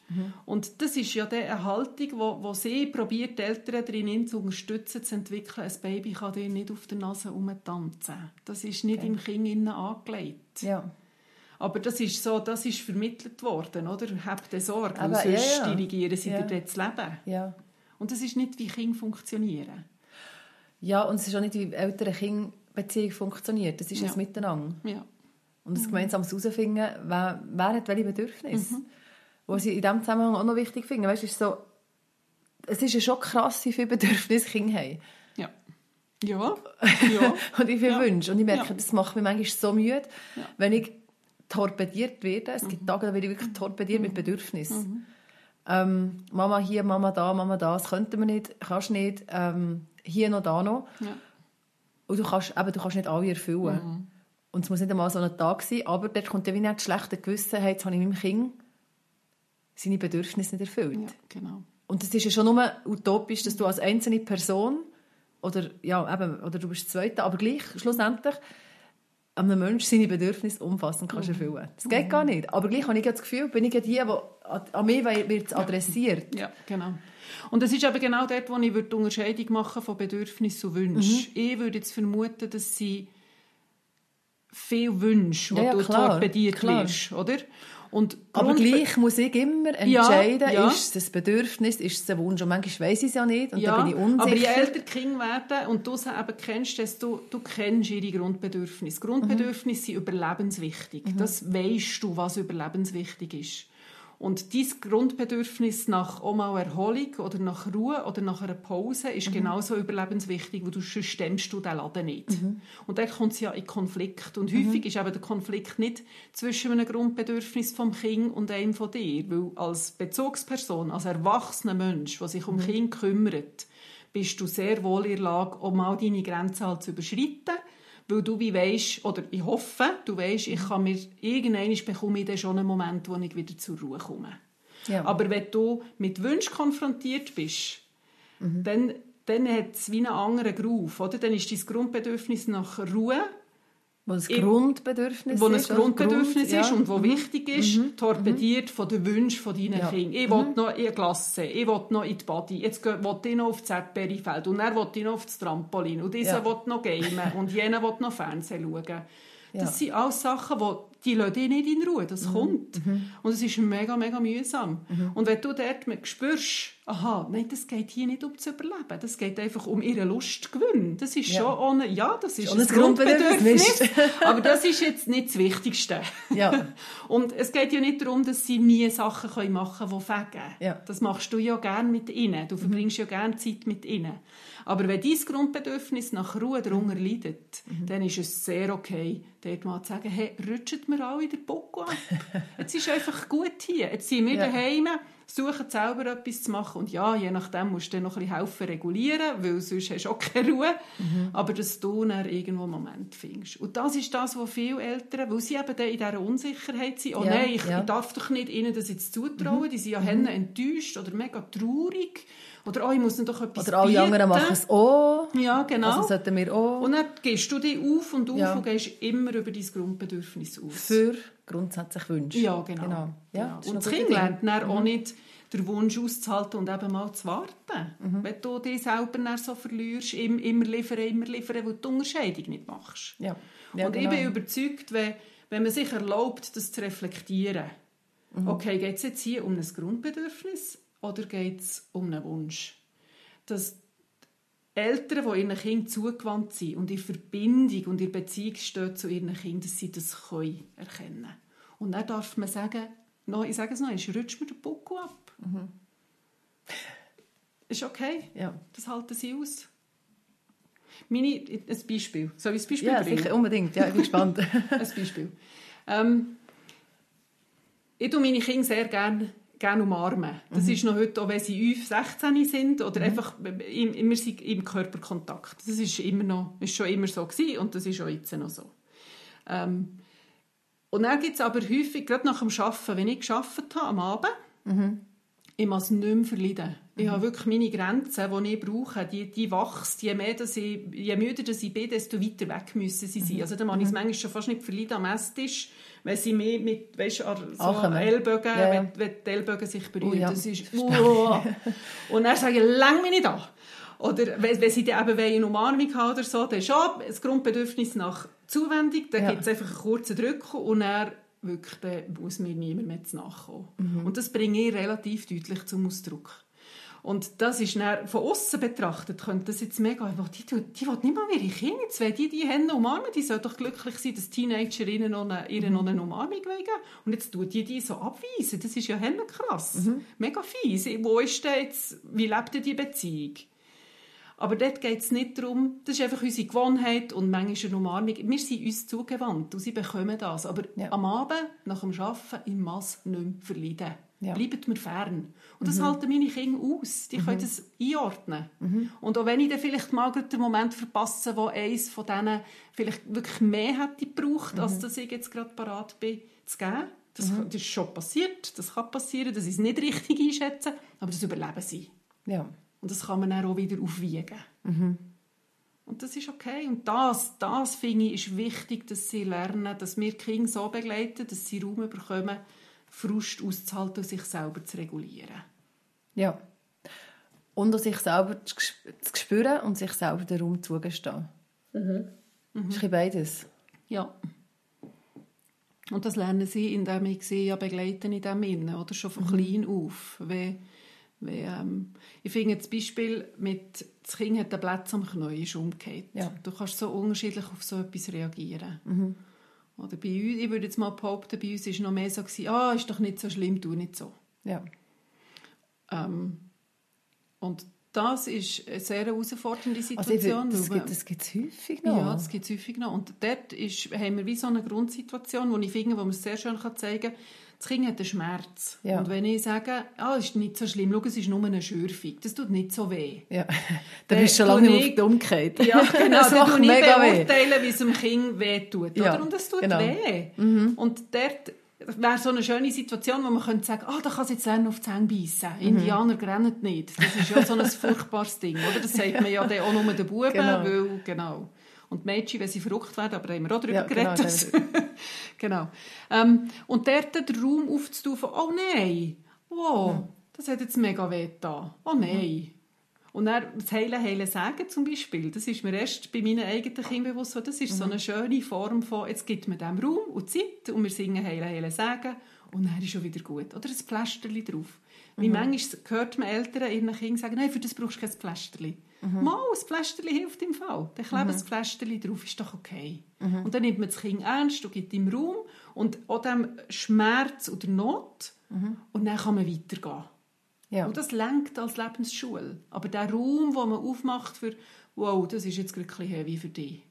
Und das ist ja eine Haltung, wo, wo sie probiert, die Eltern darin zu unterstützen, zu entwickeln. Ein Baby kann dir nicht auf der Nase herumtanzen. Das ist nicht im Kind innen angelegt. Ja. Aber das ist so, das ist vermittelt worden, oder? Habt ihr Sorge, weil Aber, ja, sonst ja. dirigieren sie Ja. dir das Leben. Ja. Und das ist nicht, wie Kinder funktionieren. ja, und es ist auch nicht, wie Eltern-Kind-Beziehung funktioniert. Das ist Ja. ein Miteinander. Ja. Und das gemeinsames herausfinden, wer, wer hat welche Bedürfnisse. Was ich in diesem Zusammenhang auch noch wichtig finde, weißt, ist so, es ist ja schon krass, wie viele Bedürfnisse Kinder haben. Ja. Ja. *laughs* ja. und wie viele Ja. Wünsche. Und ich merke, Ja. das macht mich manchmal so müde, Ja. wenn ich torpediert werde. Es Mhm. gibt Tage, da werde ich wirklich torpediert mit Bedürfnissen. Ähm, Mama hier, Mama da, Mama da, das könnte man nicht, kannst nicht, ähm, hier noch, da noch. ja. Und du kannst, eben, du kannst nicht alle erfüllen. Mhm. Und es muss nicht einmal so ein Tag sein, aber dort kommt dann wie nicht das schlechte Gewissen, hey, jetzt habe ich meinem Kind seine Bedürfnisse nicht erfüllt. ja, genau. Und es ist ja schon nur utopisch, dass du als einzelne Person oder, ja, eben, oder du bist Zweite, aber gleich schlussendlich einem Menschen seine Bedürfnisse umfassend kannst erfüllen. Das geht gar nicht. Aber gleich habe ich das Gefühl, bin ich ja die, die an- an mich wird adressiert. Ja, genau. Und es ist eben genau dort, wo ich würde die Unterscheidung machen von Bedürfnissen und Wünschen. Mhm. Ich würde jetzt vermuten, dass sie viel Wünsche, Ja, ja, du klar, torpediert klar. wirst, oder? Und Aber gleich muss ich immer entscheiden, ja. ist es ein Bedürfnis, ist es ein Wunsch. Und manchmal weiss ich es ja nicht und ja, dann bin ich unsicher. aber je älter die Kinder werden und du sie eben kennst, desto du kennst ihre Grundbedürfnisse. Grundbedürfnisse sind überlebenswichtig. Das weißt du, was überlebenswichtig ist. Und dieses Grundbedürfnis nach auch mal Erholung oder nach Ruhe oder nach einer Pause ist genauso überlebenswichtig, wo du sonst stemmst du den Laden nicht. Und dann kommt es ja in Konflikt. Und häufig ist eben der Konflikt nicht zwischen einem Grundbedürfnis vom Kind und einem von dir, weil als Bezugsperson, als erwachsener Mensch, der sich um Kind kümmert, bist du sehr wohl in der Lage, auch mal deine Grenzen halt zu überschreiten, weil du wie weisst, oder ich hoffe, du weisst, ich kann mir, irgendwann bekomme ich dann schon einen Moment, wo ich wieder zur Ruhe komme. Ja. Aber wenn du mit Wünschen konfrontiert bist, dann, dann hat es wie einen anderen Groove, oder? Dann ist dein Grundbedürfnis nach Ruhe, Wo ein Grundbedürfnis wo ist. oder? Grundbedürfnis Grund, ist ja. und wo wichtig ist, torpediert von den Wünschen von deinen Ja. Kindern. Ich will noch in die Klasse, ich will noch in die Body, jetzt will ich noch auf das Erdbeerfeld und er will ich noch auf das Trampolin und dieser Ja. will noch gamen und jener will noch Fernsehen schauen. Das Ja. sind alles Sachen, die die lassen dich nicht in Ruhe. Das kommt. Und es ist mega, mega mühsam. Und wenn du dort spürst, aha, nein, das geht hier nicht um zu überleben. Das geht einfach um ihre Lustgewinn. Das ist Ja. schon ohne, ja, das ist Schon ein Grundbedürfnis. Grundbedürfnis. *laughs* aber das ist jetzt nicht das Wichtigste. Ja. *laughs* Und es geht ja nicht darum, dass sie nie Sachen können machen können, die fegen. Ja. Das machst du ja gerne mit ihnen. Du verbringst ja gerne Zeit mit ihnen. Aber wenn dein Grundbedürfnis nach Ruhe darunter leidet, dann ist es sehr okay, dort mal zu sagen, hey, rutscht mir wir alle den Bock ab. *laughs* Jetzt ist einfach gut hier. Jetzt sind wir ja. daheim, suchen selber etwas zu machen. Und ja, je nachdem musst du dann noch ein bisschen helfen regulieren, weil sonst hast du auch keine Ruhe. Mhm. Aber dass du dann irgendwo einen Moment findest. Und das ist das, was viele Eltern, weil sie eben in dieser Unsicherheit sind, oh ja, nein, ich, ja. darf doch nicht ihnen das jetzt zutrauen, mhm. die sind ja mhm. enttäuscht oder mega traurig. Oder, oh, ich muss doch etwas Oder alle bieten. anderen machen es auch. Ja, genau. Also sollten wir auch. Und dann gehst du dich auf und auf ja. und gehst immer über dein Grundbedürfnis aus. Für grundsätzlich Wünsche. Ja, genau. genau. Ja, genau. Und das Kind lernt dann mhm. auch nicht den Wunsch auszuhalten und eben mal zu warten. Mhm. Wenn du dich selber dann so verlierst, immer liefern, immer liefern, weil du die Unterscheidung nicht machst. Ja. ja und genau. ich bin überzeugt, wenn, wenn man sich erlaubt, das zu reflektieren, mhm. okay, geht es jetzt hier um ein Grundbedürfnis oder geht es um einen Wunsch? Dass Eltern, die ihren Kindern zugewandt sind und in Verbindung und in Beziehung stehen zu ihren Kindern, dass sie das können erkennen Und dann darf man sagen, no, ich sage es noch, ich rutscht mir den Buckel ab. Mhm. Ist okay, ja. das halten sie aus. Meine, ein Beispiel. Soll ich ein Beispiel ja, bringen? sicher, unbedingt. Ja, ich bin gespannt. *laughs* ein Beispiel. Ähm, ich tue meine Kinder sehr gerne gerne umarmen. Das mhm. ist noch heute, auch wenn sie 5, 16 sind oder mhm. einfach, wir sind im Körperkontakt. Das ist, immer noch, ist schon immer so gewesen und das ist auch jetzt noch so. Ähm, und dann gibt es aber häufig, gerade nach dem Arbeiten, wenn ich gearbeitet habe am Abend, mhm. ich muss es nicht mehr verleiden. Ich habe wirklich meine Grenzen, die ich brauche, die, die wachsen. Je, mehr, dass ich, je müder dass ich bin, desto weiter weg müssen sie sein. Mhm. Also da muss ich es mhm. manchmal schon fast nicht verleiden am Esstisch, wenn sie mich mit weißt, so Ellbogen, ja, ja. Wenn, wenn, die Ellbogen sich berühren. Oh, ja. Das ist, oh. Und dann sage ich, läng mich nicht an. Oder wenn, wenn sie dann eben eine Umarmung haben oder so, dann schon das Grundbedürfnis nach Zuwendung, dann ja. gibt es einfach einen kurzen Drücken und dann wirklich, dann muss mir niemand mehr nachkommen. Mhm. Und das bringe ich relativ deutlich zum Ausdruck. Und das ist dann, von außen betrachtet, könnte das jetzt mega, die, die, die will nicht mal ihre Kinder, jetzt wenn die die Hände umarmen, die soll doch glücklich sein, dass Teenagerinnen noch eine, ihre noch eine Umarmung wegen. Und jetzt tut die die so abweisen. Das ist ja krass. Mhm. Mega fies. Wo ist denn jetzt, wie lebt denn die Beziehung? Aber dort geht es nicht darum, das ist einfach unsere Gewohnheit und manchmal eine Umarmung. Wir sind uns zugewandt und sie bekommen das. Aber ja. am Abend, nach dem Arbeiten, im Mass nicht mehr verleiden. Ja. Bleibt mir fern. Und das mhm. halten meine Kinder aus. Die mhm. können das einordnen. Mhm. Und auch wenn ich dann vielleicht mal den Moment verpasse, wo eins von denen vielleicht wirklich mehr hätte gebraucht, als mhm. dass ich jetzt gerade parat bin, zu geben. Das, mhm. das, ist schon passiert. Das kann passieren, ich es nicht richtig einschätze. Aber das überleben sie. Ja. Und das kann man dann auch wieder aufwiegen. Mhm. Und das ist okay. Und das, das finde ich, ist wichtig, dass sie lernen, dass wir die Kinder so begleiten, dass sie Raum bekommen, Frust auszuhalten und sich selber zu regulieren. Ja. Und sich selber zu spüren und sich selber den Raum zugestehen. Mhm. Mhm. Das ist beides. Ja. Und das lernen sie, indem ich sie ja begleiten in dem Innen, oder schon von mhm. klein auf. Wie, wie, ähm, ich finde das Beispiel mit das Kind hat einen Platz am Knie, ist umgekehrt. Ja. Du kannst so unterschiedlich auf so etwas reagieren. Mhm. Oder bei uns, ich würde jetzt mal behaupten, bei uns war noch mehr so, gewesen, ah, ist doch nicht so schlimm, tu nicht so. Ja. Ähm, und das ist eine sehr herausfordernde Situation. Also ich, das gibt es häufig noch. Ja, das gibt es häufig noch. Und dort ist, haben wir wie so eine Grundsituation, wo ich finde, wo man es sehr schön zeigen kann, hat einen Schmerz. Ja. Und wenn ich sage, ah, ist nicht so schlimm, schau, es ist nur eine Schürfung, das tut nicht so weh. Ja, *laughs* dann bist du schon lange ich, auf die Umkeit. Ja, *laughs* genau, das dann ich mega beurteilen, wie es dem Kind weh tut. Ja, oder? Und es tut genau. weh. Mhm. Und dort wäre so eine schöne Situation, wo man könnte sagen, ah, da kann es jetzt lernen auf die Zähne beißen. Mhm. Indianer rennen nicht. Das ist ja so ein furchtbares Ding, oder? Das sagt man ja auch nur den Buben, genau. weil, genau. Und Mädchen, wenn sie verrückt werden, aber da haben wir auch darüber ja, geredet. Genau. *laughs* genau. Ähm, und dort den Raum aufzutun von, oh nein, wow, ja. das hat jetzt mega weh da. Oh nein. Und dann das Heilen, Heilen sagen zum Beispiel, das ist mir erst bei meinen eigenen Kindern bewusst, so, das ist mhm. so eine schöne Form von, jetzt gibt man dem Raum und Zeit und wir singen Heilen, Heilen sagen und dann ist schon wieder gut. Oder ein Pflasterli drauf. Wie mhm. manchmal hört man Eltern ihren Kindern sagen, nein, für das brauchst du kein Pflasterli. Mhm. Mal, ein Pflasterli hilft im Fall. Dann klebe mhm. das Pflasterli drauf, ist doch okay. Mhm. Und dann nimmt man das Kind ernst und gibt ihm Raum und auch dem Schmerz oder Not mhm. und dann kann man weitergehen. Ja. Und das lenkt als Lebensschule. Aber der Raum, den man aufmacht für, wow, das ist jetzt wirklich heavy für dich.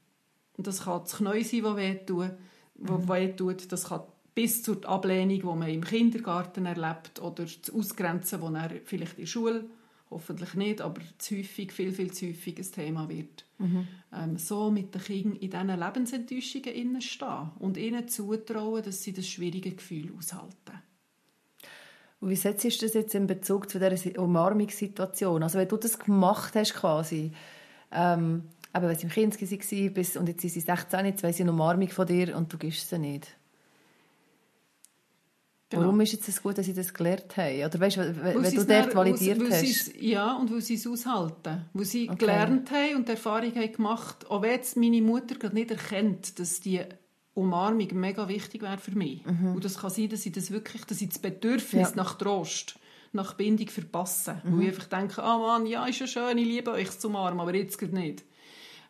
Und das kann das Knie sein, das wehtut. mhm. weh tut. Das kann bis zur Ablehnung, die man im Kindergarten erlebt oder das Ausgrenzen, das er vielleicht in der Schule hoffentlich nicht, aber zu häufig, viel, viel zu häufig ein Thema wird. Mhm. Ähm, so mit den Kindern in diesen Lebensenttäuschungen stehen und ihnen zutrauen, dass sie das schwierige Gefühl aushalten. Und wie setzt du das jetzt in Bezug zu dieser Umarmungssituation? Also wenn du das gemacht hast quasi, ähm, aber wenn sie im Kind war und jetzt sind sie 16, jetzt weiss sie eine Umarmung von dir und du gibst sie nicht. Genau. Warum ist es gut, dass sie das gelernt haben? Oder weißt, wenn, wenn du dort validiert weil, weil hast? Ja, und weil sie es aushalten. Weil sie okay. gelernt haben und die Erfahrung haben gemacht, auch wenn jetzt meine Mutter gerade nicht erkennt, dass die Umarmung mega wichtig wäre für mich. Mhm. Und das kann sein, dass sie das wirklich, dass sie das Bedürfnis ja. nach Trost, nach Bindung verpassen. Mhm. Weil ich einfach denke, ah oh Mann, ja, ist ja schön, ich liebe euch zu umarmen, aber jetzt gerade nicht.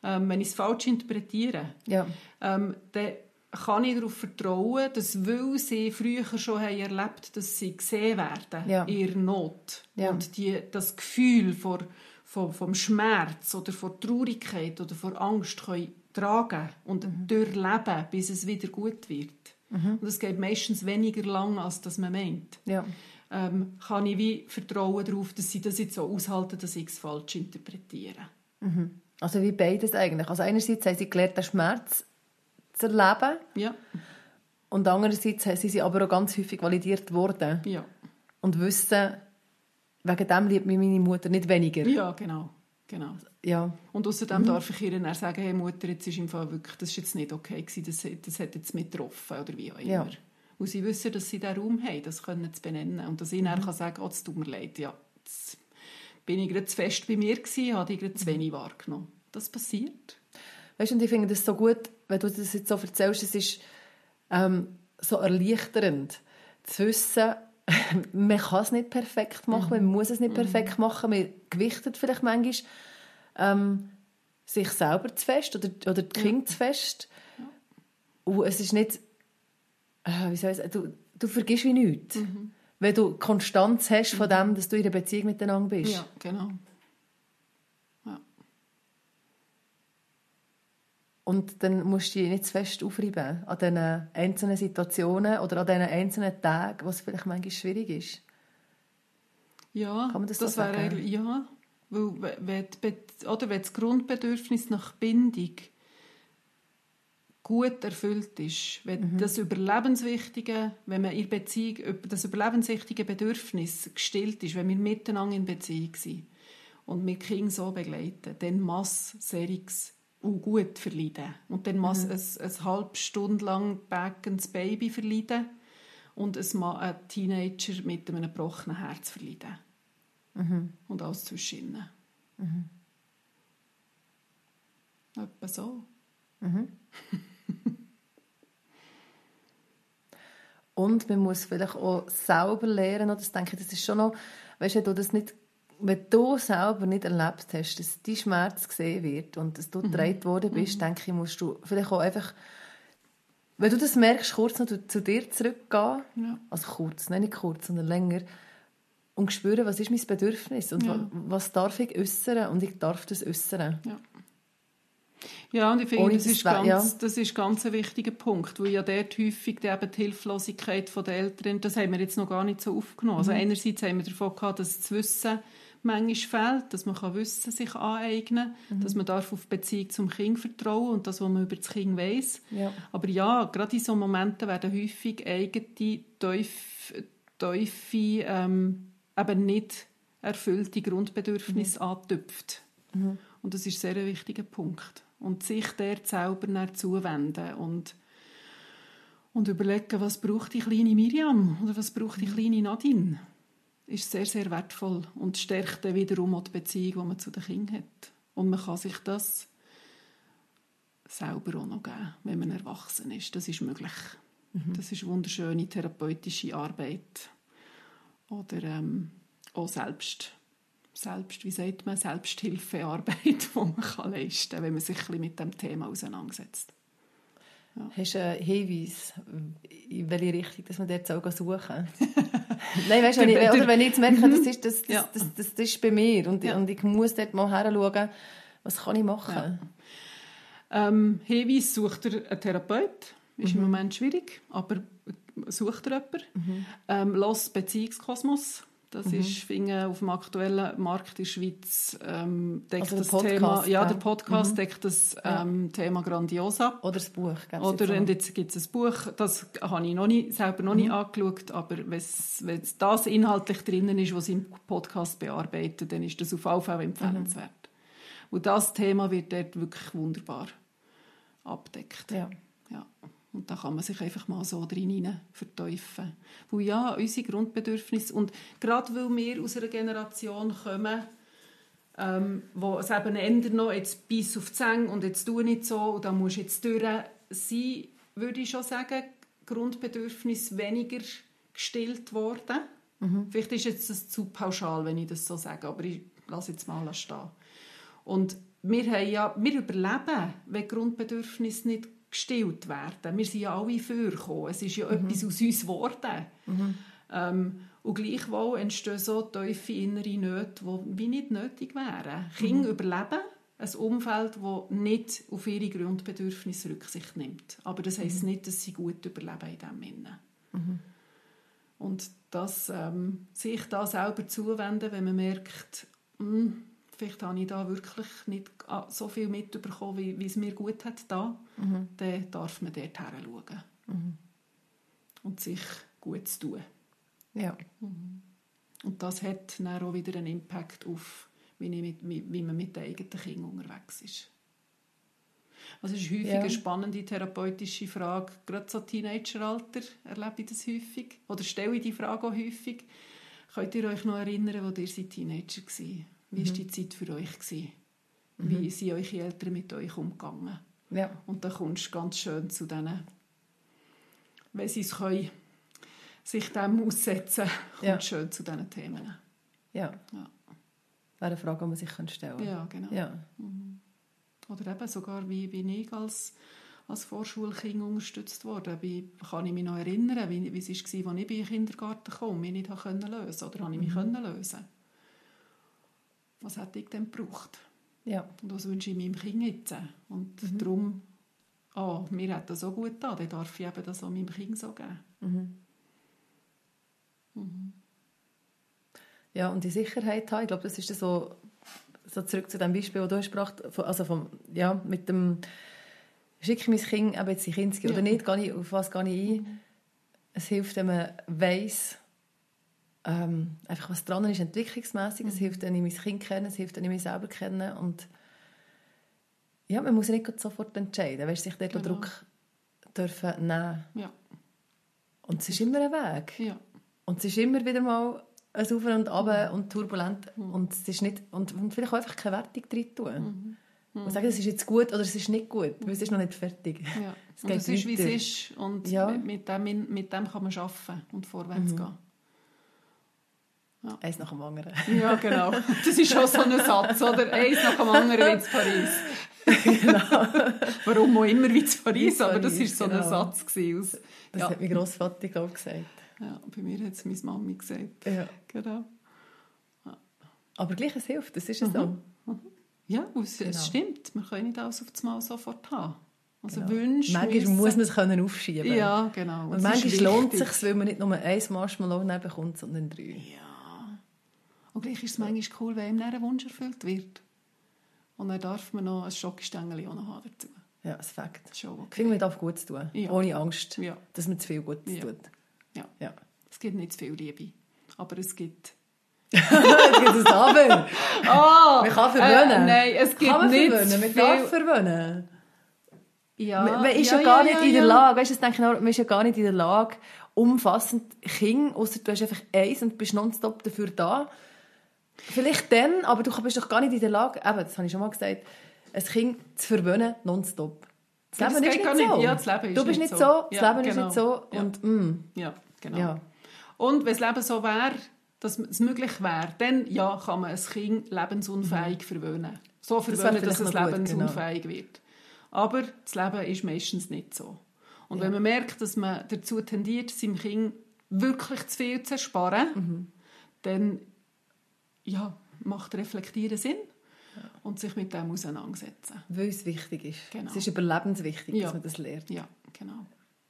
Ähm, wenn ich es falsch interpretiere, ja. ähm, dann kann ich darauf vertrauen, dass weil sie früher schon haben erlebt dass sie gesehen werden ja. in ihrer Not ja. und die, das Gefühl vor, vor, vom Schmerz oder vor Traurigkeit oder vor Angst können tragen und mhm. durchleben, bis es wieder gut wird. Mhm. Und es geht meistens weniger lang, als das man meint. Ja. Ähm, kann ich wie vertrauen darauf, dass sie das jetzt so aushalten, dass ich es falsch interpretiere. Mhm. Also wie beides eigentlich. Also einerseits haben sie gelernt, den Schmerz zu erleben. Ja. Und andererseits sind sie aber auch ganz häufig validiert worden. Ja. Und wissen, wegen dem liebt mich meine Mutter nicht weniger. Ja, genau. genau. Ja. Und außerdem mhm. darf ich ihr dann sagen, hey Mutter, jetzt ist im Fall wirklich, das ist jetzt nicht okay gewesen, das, das hat jetzt mit getroffen oder wie auch immer. Ja. Und sie wissen, dass sie diesen Raum haben, das können zu benennen. Und dass ich mhm. dann kann sagen oh, es tut mir leid, ja, jetzt bin ich gerade zu fest bei mir gewesen, habe ich gerade zu wenig wahrgenommen. Das passiert. Weißt du, und ich finde das so gut, wenn du das jetzt so erzählst, es ist ähm, so erleichternd zu wissen, *laughs* man kann es nicht perfekt machen, mhm. man muss es nicht mhm. perfekt machen, man gewichtet vielleicht manchmal ähm, sich selber zu fest oder, oder die Kinder ja. zu fest. Ja. Und es ist nicht, äh, wie soll ich sagen, du, du vergisst wie nichts. Mhm. Wenn du Konstanz hast von mhm. dem, dass du in einer Beziehung miteinander bist. Ja, genau. Und dann musst du dich nicht zu fest aufreiben an diesen einzelnen Situationen oder an diesen einzelnen Tagen, wo es vielleicht manchmal schwierig ist. Ja, Kann man das, das so wäre ja, weil wenn, oder wenn das Grundbedürfnis nach Bindung gut erfüllt ist, wenn mhm. das überlebenswichtige, wenn man in Beziehung das überlebenswichtige Bedürfnis gestillt ist, wenn wir miteinander in Beziehung sind und mit Kind so begleiten, dann muss Serix und gut verleiden. Und dann muss mhm. es eine halbe Stunde lang das Baby verleiden und ein, ein Teenager mit einem gebrochenen Herz verleiden. Mhm. Und alles zwischen ihnen. Mhm. Etwa so. Mhm. und man muss vielleicht auch selber lernen, das denke ich, das ist schon noch, weißt du, das nicht wenn du selber nicht erlebt hast, dass dein Schmerz gesehen wird und dass du mhm. getragen worden bist, mhm. denke ich, musst du vielleicht auch einfach, wenn du das merkst, kurz noch zu dir zurückgehen, ja. also kurz, nicht kurz, sondern länger, und spüren, was ist mein Bedürfnis und ja. was darf ich äußern und ich darf das äußern. Ja. Ja, und ich finde, das, ist ganz, ja. das ist ganz ein wichtiger Punkt, weil ja dort häufig die, eben die Hilflosigkeit der Eltern, das haben wir jetzt noch gar nicht so aufgenommen. Also mhm. Also einerseits haben wir davon gehabt, dass das Wissen manchmal fehlt, dass man Wissen sich aneignen kann, mhm. dass man darf auf Beziehung zum Kind vertrauen und das, was man über das Kind weiß. Ja. Aber ja, gerade in solchen Momenten werden häufig eigene, tiefe, tiefe ähm, eben nicht erfüllte Grundbedürfnisse mhm. angetüpft. Mhm. Und das ist sehr ein wichtiger Punkt. Und sich der selber zuwenden und und überlegen, was braucht die kleine Miriam oder was braucht die mhm. kleine Nadine ist sehr, sehr wertvoll und stärkt dann wiederum auch die Beziehung, die man zu den Kindern hat. Und man kann sich das selber auch noch geben, wenn man erwachsen ist. Das ist möglich. Mhm. Das ist wunderschöne therapeutische Arbeit. Oder ähm, auch selbst, selbst, wie sagt man, Selbsthilfearbeit, *laughs* die man kann leisten kann, wenn man sich ein bisschen mit dem Thema auseinandersetzt. Ja. Hast du einen Hinweis, in welche Richtung dass man dort suchen soll? *laughs* Nein, weißt du, wenn, ich, oder wenn ich jetzt merke, das mhm. ist, das, das, ja. das, das, das, ist bei mir und, ja. und ich muss dort mal hinschauen, was kann ich machen? Ja. Ähm, Hinweis sucht er einen Therapeut, ist im Moment schwierig, aber sucht ihr jemanden. Mhm. Ähm, Los Beziehungskosmos. Das mhm. ist, finde auf dem aktuellen Markt in der Schweiz ähm, deckt also das Podcast, Thema, ja, der Podcast mhm. deckt das ähm. Thema grandios ab. Oder das Buch. Oder jetzt, jetzt gibt es ein Buch, das habe ich noch nie, selber noch mhm. nie angeschaut, aber wenn das inhaltlich drinnen ist, was im Podcast bearbeitet, dann ist das auf jeden Fall empfehlenswert. Mhm. Und das Thema wird dort wirklich wunderbar abdeckt. Ja. ja. Und da kann man sich einfach mal so drin verteufeln. Weil ja, unsere Grundbedürfnisse, und gerade weil wir aus einer Generation kommen, ähm, wo es eben ändert noch, jetzt bis auf die Zähne und jetzt tu nicht so und dann musst du jetzt durch sein, würde ich schon sagen, Grundbedürfnisse weniger gestillt worden. Mhm. Vielleicht ist jetzt das zu pauschal, wenn ich das so sage, aber ich lasse jetzt mal stehen. Und wir, haben ja, wir überleben, wenn Grundbedürfnisse nicht gestillt werden. Wir sind ja alle vorgekommen. Es ist ja mhm. etwas aus uns geworden. Mhm. Ähm, und gleichwohl entstehen so tiefe innere Nöte, die wie nicht nötig wären. Kinder mhm. überleben ein Umfeld, das nicht auf ihre Grundbedürfnisse Rücksicht nimmt. Aber das heisst mhm. nicht, dass sie gut überleben in diesem Sinne. Mhm. Und das, ähm, sich da selber zuwenden, wenn man merkt, mh, hm, vielleicht habe ich da wirklich nicht so viel mitbekommen, wie, wie es mir gut hat da, mhm. dann darf man dort her schauen. Mhm. Und sich gut zu tun. Ja. Mhm. Und das hat dann auch wieder einen Impact auf, wie, mit, wie man mit den eigenen Kindern unterwegs ist. Also es ist häufig ja. eine spannende therapeutische Frage. Gerade so Teenageralter erlebe ich das häufig. Oder stelle ich die Frage auch häufig. Könnt ihr euch noch erinnern, wo ihr Teenager war? Wie war mhm. die Zeit für euch? Gewesen? Wie mhm. sind eure Eltern mit euch umgegangen? Ja. Und dann kommst du ganz schön zu denen, wenn sie es können, sich dem aussetzen, kommt ja. schön zu diesen Themen. Ja. ja. Wäre eine Frage, die man sich stellen kann. Ja, genau. Ja. Mhm. Oder eben sogar, wie bin ich als, als Vorschulkind unterstützt worden? Wie kann ich mich noch erinnern, wie, wie es war, als ich in den Kindergarten kam mich nicht lösen konnte? Oder konnte ich mich mhm. lösen was hätte ich denn gebraucht? Ja. Und was wünsche ich meinem Kind jetzt? Und mhm. darum, oh, mir hat das so gut getan, dann darf ich eben das auch meinem Kind so geben. Mhm. Mhm. Ja, und die Sicherheit haben, ich glaube, das ist so, so zurück zu dem Beispiel, das du hast gebracht also vom, ja, mit dem schicke ich mein Kind eben jetzt in Kinski ja. oder nicht, gehe ich, auf was gehe ich ein. Mhm. Es hilft, wenn man weiss, ähm, einfach was dran ist, entwicklungsmässig. Es mhm. hilft, wenn ich mein Kind kenne, es hilft, wenn ich mich selber kenne. Und ja, man muss nicht sofort entscheiden, weißt, sich dort genau. Druck dürfen nehmen. Ja. Und es ist immer ein Weg. Ja. Und es ist immer wieder mal ein Auf und Ab mhm. und turbulent. Mhm. Und, es ist nicht, und, und vielleicht auch einfach keine Wertung drin tun. Mhm. Und sagen, es ist jetzt gut oder es ist nicht gut, weil es ist noch nicht fertig. Ja. Es, geht es ist, wie es ist. Und ja. mit, dem, mit dem kann man arbeiten und vorwärts mhm. gehen. Ja. Eins nach dem anderen. Ja, genau. Das ist schon so ein Satz, oder? Eins nach dem anderen wie zu Paris. genau. Warum auch immer wie zu Paris, aber das war so genau. ein Satz. Aus, das ja. hat mein Grossvater, glaube gesagt. Ja, bei mir hat es meine Mami gesagt. Ja. Genau. Ja. Aber gleich, es hilft, das ist es mhm. so. Mhm. Ja, es, genau. stimmt. Man kann nicht alles auf das Mal sofort haben. Also genau. Wünsche, manchmal müssen. muss man es können aufschieben Ja, genau. Und manchmal lohnt es sich, weil man nicht nur ein Marshmallow bekommt, sondern drei. Ja. Und gleich ist es manchmal cool, wenn ihm ein Wunsch erfüllt wird. Und dann darf man noch ein Schokostängel auch noch haben dazu. Ja, das Fakt. Schon okay. Ich finde, man darf Gutes tun, ja. ohne Angst, ja. dass man zu viel Gutes ja. tut. Ja. ja. Es gibt nicht zu viel Liebe, aber es gibt... *laughs* es gibt ein Aber. Oh, man kann verwöhnen. Äh, nein, es gibt kann nicht verwöhnen. Man darf verwöhnen. Ja, man, man ist ja, gar nicht in der Lage, weißt du, denke ich, man ist ja gar nicht in der Lage, umfassend Kind, außer du hast einfach eins und bist nonstop dafür da, Vielleicht dann, aber du bist doch gar nicht in der Lage, eben, das habe ich schon mal gesagt, ein Kind zu verwöhnen nonstop. Das Leben das ist nicht so. Nicht. Ja, das Leben ist du bist nicht so, so. das ja, Leben genau. ist nicht so. Und, mm. Ja, genau. Ja. Und wenn das Leben so wäre, dass es möglich wäre, dann ja, kann man ein Kind lebensunfähig mhm. verwöhnen. So verwöhnen, das dass es lebensunfähig genau. wird. Aber das Leben ist meistens nicht so. Und ja. wenn man merkt, dass man dazu tendiert, seinem Kind wirklich zu viel zu ersparen, mhm. dann ja, macht Reflektieren Sinn ja. und sich mit dem auseinandersetzen. Weil es wichtig ist. Genau. Es ist überlebenswichtig, ja. dass man das lernt. Ja, genau.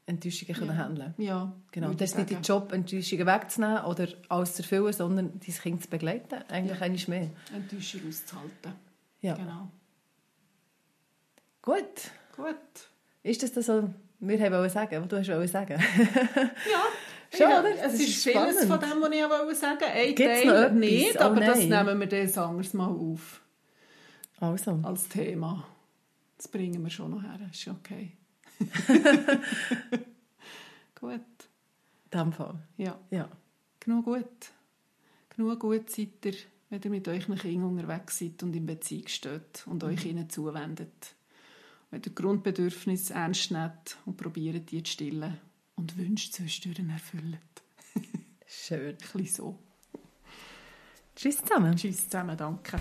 Enttäuschungen können handeln Ja, Genau. würde Das ist nicht ich dein Job, Enttäuschungen wegzunehmen oder alles zu erfüllen, sondern dein Kind zu begleiten. Eigentlich Ja. einmal mehr. Enttäuschung auszuhalten. Ja. Genau. Gut. Gut. Ist das das, was wir haben wollen sagen, was du hast sagen? Ja. *laughs* Schon, ja? Es Das ist, ist vieles spannend. von dem, was ich auch sagen wollte. Ein Gibt's Teil nicht, Oh aber das nein. nehmen wir das anderes Mal auf Also. als Thema. Das bringen wir schon noch her. Ist okay. *laughs* *laughs* gut. In dem Fall. Ja. Ja. Genug gut. Genug gut seid ihr, wenn ihr mit euren Kindern unterwegs seid und in Beziehung steht und euch ihnen zuwendet. Wenn ihr Grundbedürfnisse ernst nehmt und probiert, die zu stillen und Wünsche zwischendurch erfüllt. Schön. Ein bisschen so. Tschüss zusammen. Tschüss zusammen, danke.